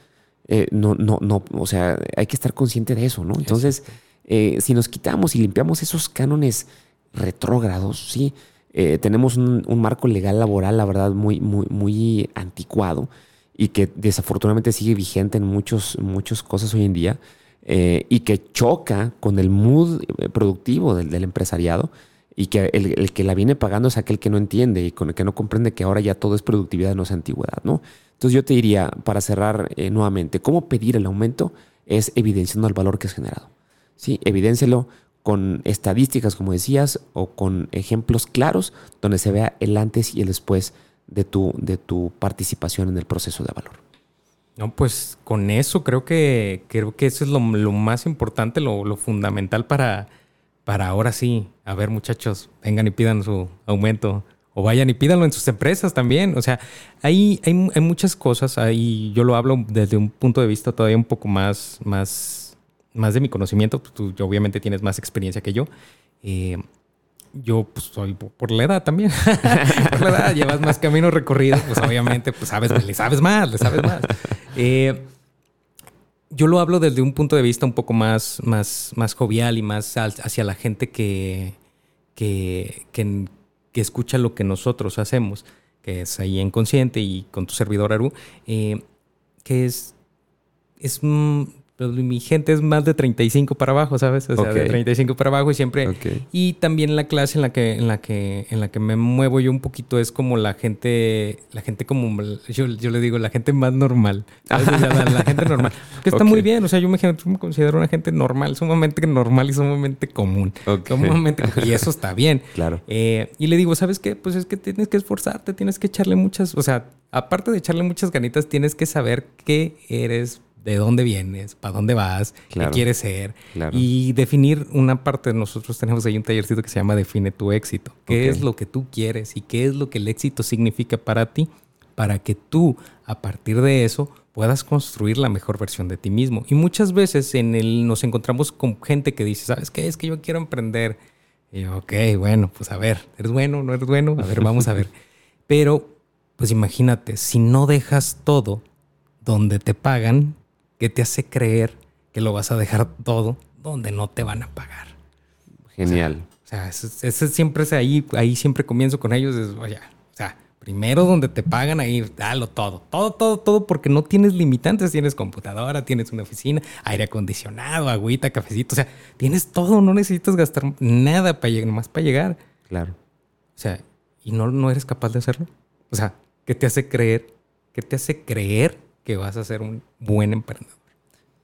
Eh, no, no, no, o sea, hay que estar consciente de eso, ¿no? Entonces, si nos quitamos y limpiamos esos cánones retrógrados, sí, eh, tenemos un, marco legal laboral, la verdad, muy, muy, muy anticuado y que desafortunadamente sigue vigente en muchos, muchas cosas hoy en día eh, y que choca con el mood eh, productivo del, empresariado y que el, que la viene pagando es aquel que no entiende y con el que no comprende que ahora ya todo es productividad, no es antigüedad, ¿no? Entonces yo te diría, para cerrar nuevamente, ¿cómo pedir el aumento? Es evidenciando el valor que es generado. ¿sí? Evidéncialo con estadísticas, como decías, o con ejemplos claros donde se vea el antes y el después de tu, de tu participación en el proceso de valor. No, pues con eso creo que creo que eso es lo, más importante, lo, fundamental para, para ahora sí. A ver, muchachos, vengan y pidan su aumento. o vayan y pídanlo en sus empresas también. O sea, hay, hay, muchas cosas, ahí yo lo hablo desde un punto de vista todavía un poco más, más, más de mi conocimiento. Pues tú obviamente tienes más experiencia que yo. Eh, yo pues soy por la edad también. <laughs> por la edad llevas más camino recorrido, pues obviamente pues sabes, le sabes más, le sabes más. Eh, yo lo hablo desde un punto de vista un poco más, más, más jovial y más hacia la gente que, que, que, que escucha lo que nosotros hacemos, que es ahí en Consciente y con tu servidor Aru, eh, que es, es mm, mi gente es más de 35 para abajo, ¿sabes? O sea, de 35 para abajo y siempre... Y también la clase en la que en la que en la que me muevo yo un poquito es como la gente la gente como yo, yo le digo la gente más normal. <laughs> la, gente normal. Que está muy bien, o sea, yo me, considero una gente normal, sumamente normal y sumamente común. Sumamente, y eso está bien. <laughs> Claro. Eh, y le digo, ¿sabes qué? Pues es que tienes que esforzarte, tienes que echarle muchas, o sea, aparte de echarle muchas ganitas, tienes que saber que eres de dónde vienes, para dónde vas, qué quieres ser. Y definir una parte. Nosotros tenemos ahí un tallercito que se llama Define tu éxito. ¿Qué es lo que tú quieres y qué es lo que el éxito significa para ti? Para que tú, a partir de eso, puedas construir la mejor versión de ti mismo. Y muchas veces en el, nos encontramos con gente que dice, ¿sabes qué? Es que yo quiero emprender. Y yo, ok, bueno, pues a ver, ¿eres bueno? ¿No eres bueno? A ver, vamos a ver. <laughs> Pero, pues imagínate, si no dejas todo donde te pagan, que te hace creer que lo vas a dejar todo donde no te van a pagar. Genial. O sea, ese, siempre es ahí, ahí siempre comienzo con ellos, es, oye, o sea, primero donde te pagan, ahí dalo todo, todo, todo, todo, porque no tienes limitantes, tienes computadora, tienes una oficina, aire acondicionado, agüita, cafecito, o sea, tienes todo, no necesitas gastar nada para llegar, nomás para llegar. Claro. O sea, y no, no eres capaz de hacerlo. O sea, ¿qué te hace creer? ¿Qué te hace creer que vas a ser un buen emprendedor.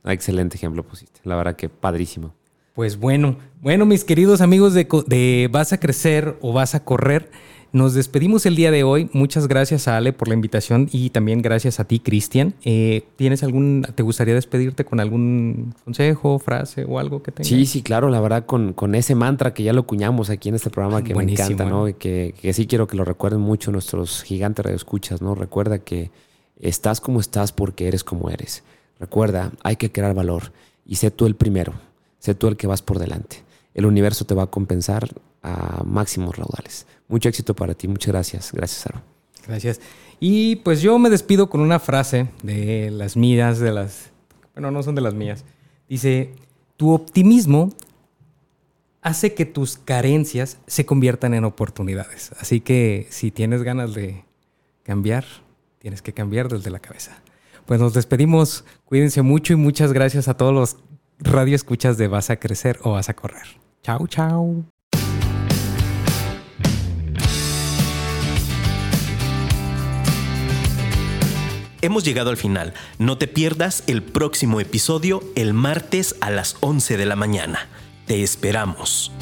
Ah, excelente ejemplo pusiste. La verdad que padrísimo. Pues bueno, bueno, mis queridos amigos de, de Vas a Crecer o Vas a Correr, nos despedimos el día de hoy. Muchas gracias a Ale por la invitación y también gracias a ti, Cristian. Eh, ¿Tienes algún, te gustaría despedirte con algún consejo, frase o algo que tengas? Sí, sí, claro, la verdad, con, con ese mantra que ya lo cuñamos aquí en este programa que me encanta, ¿no? Y que, que, sí quiero que lo recuerden mucho nuestros gigantes radioescuchas, ¿no? Recuerda que Estás como estás porque eres como eres. Recuerda, hay que crear valor y sé tú el primero, sé tú el que vas por delante. El universo te va a compensar a máximos raudales. Mucho éxito para ti, muchas gracias. Gracias, Aro. Gracias. Y pues yo me despido con una frase de las mías, de las... Bueno, no son de las mías. Dice, tu optimismo hace que tus carencias se conviertan en oportunidades. Así que si tienes ganas de cambiar, Tienes que cambiar desde la cabeza. Pues nos despedimos. Cuídense mucho y muchas gracias a todos los radioescuchas de Vas a Crecer o Vas a Correr. Chao, chao. Hemos llegado al final. No te pierdas el próximo episodio el martes a las 11 de la mañana. Te esperamos.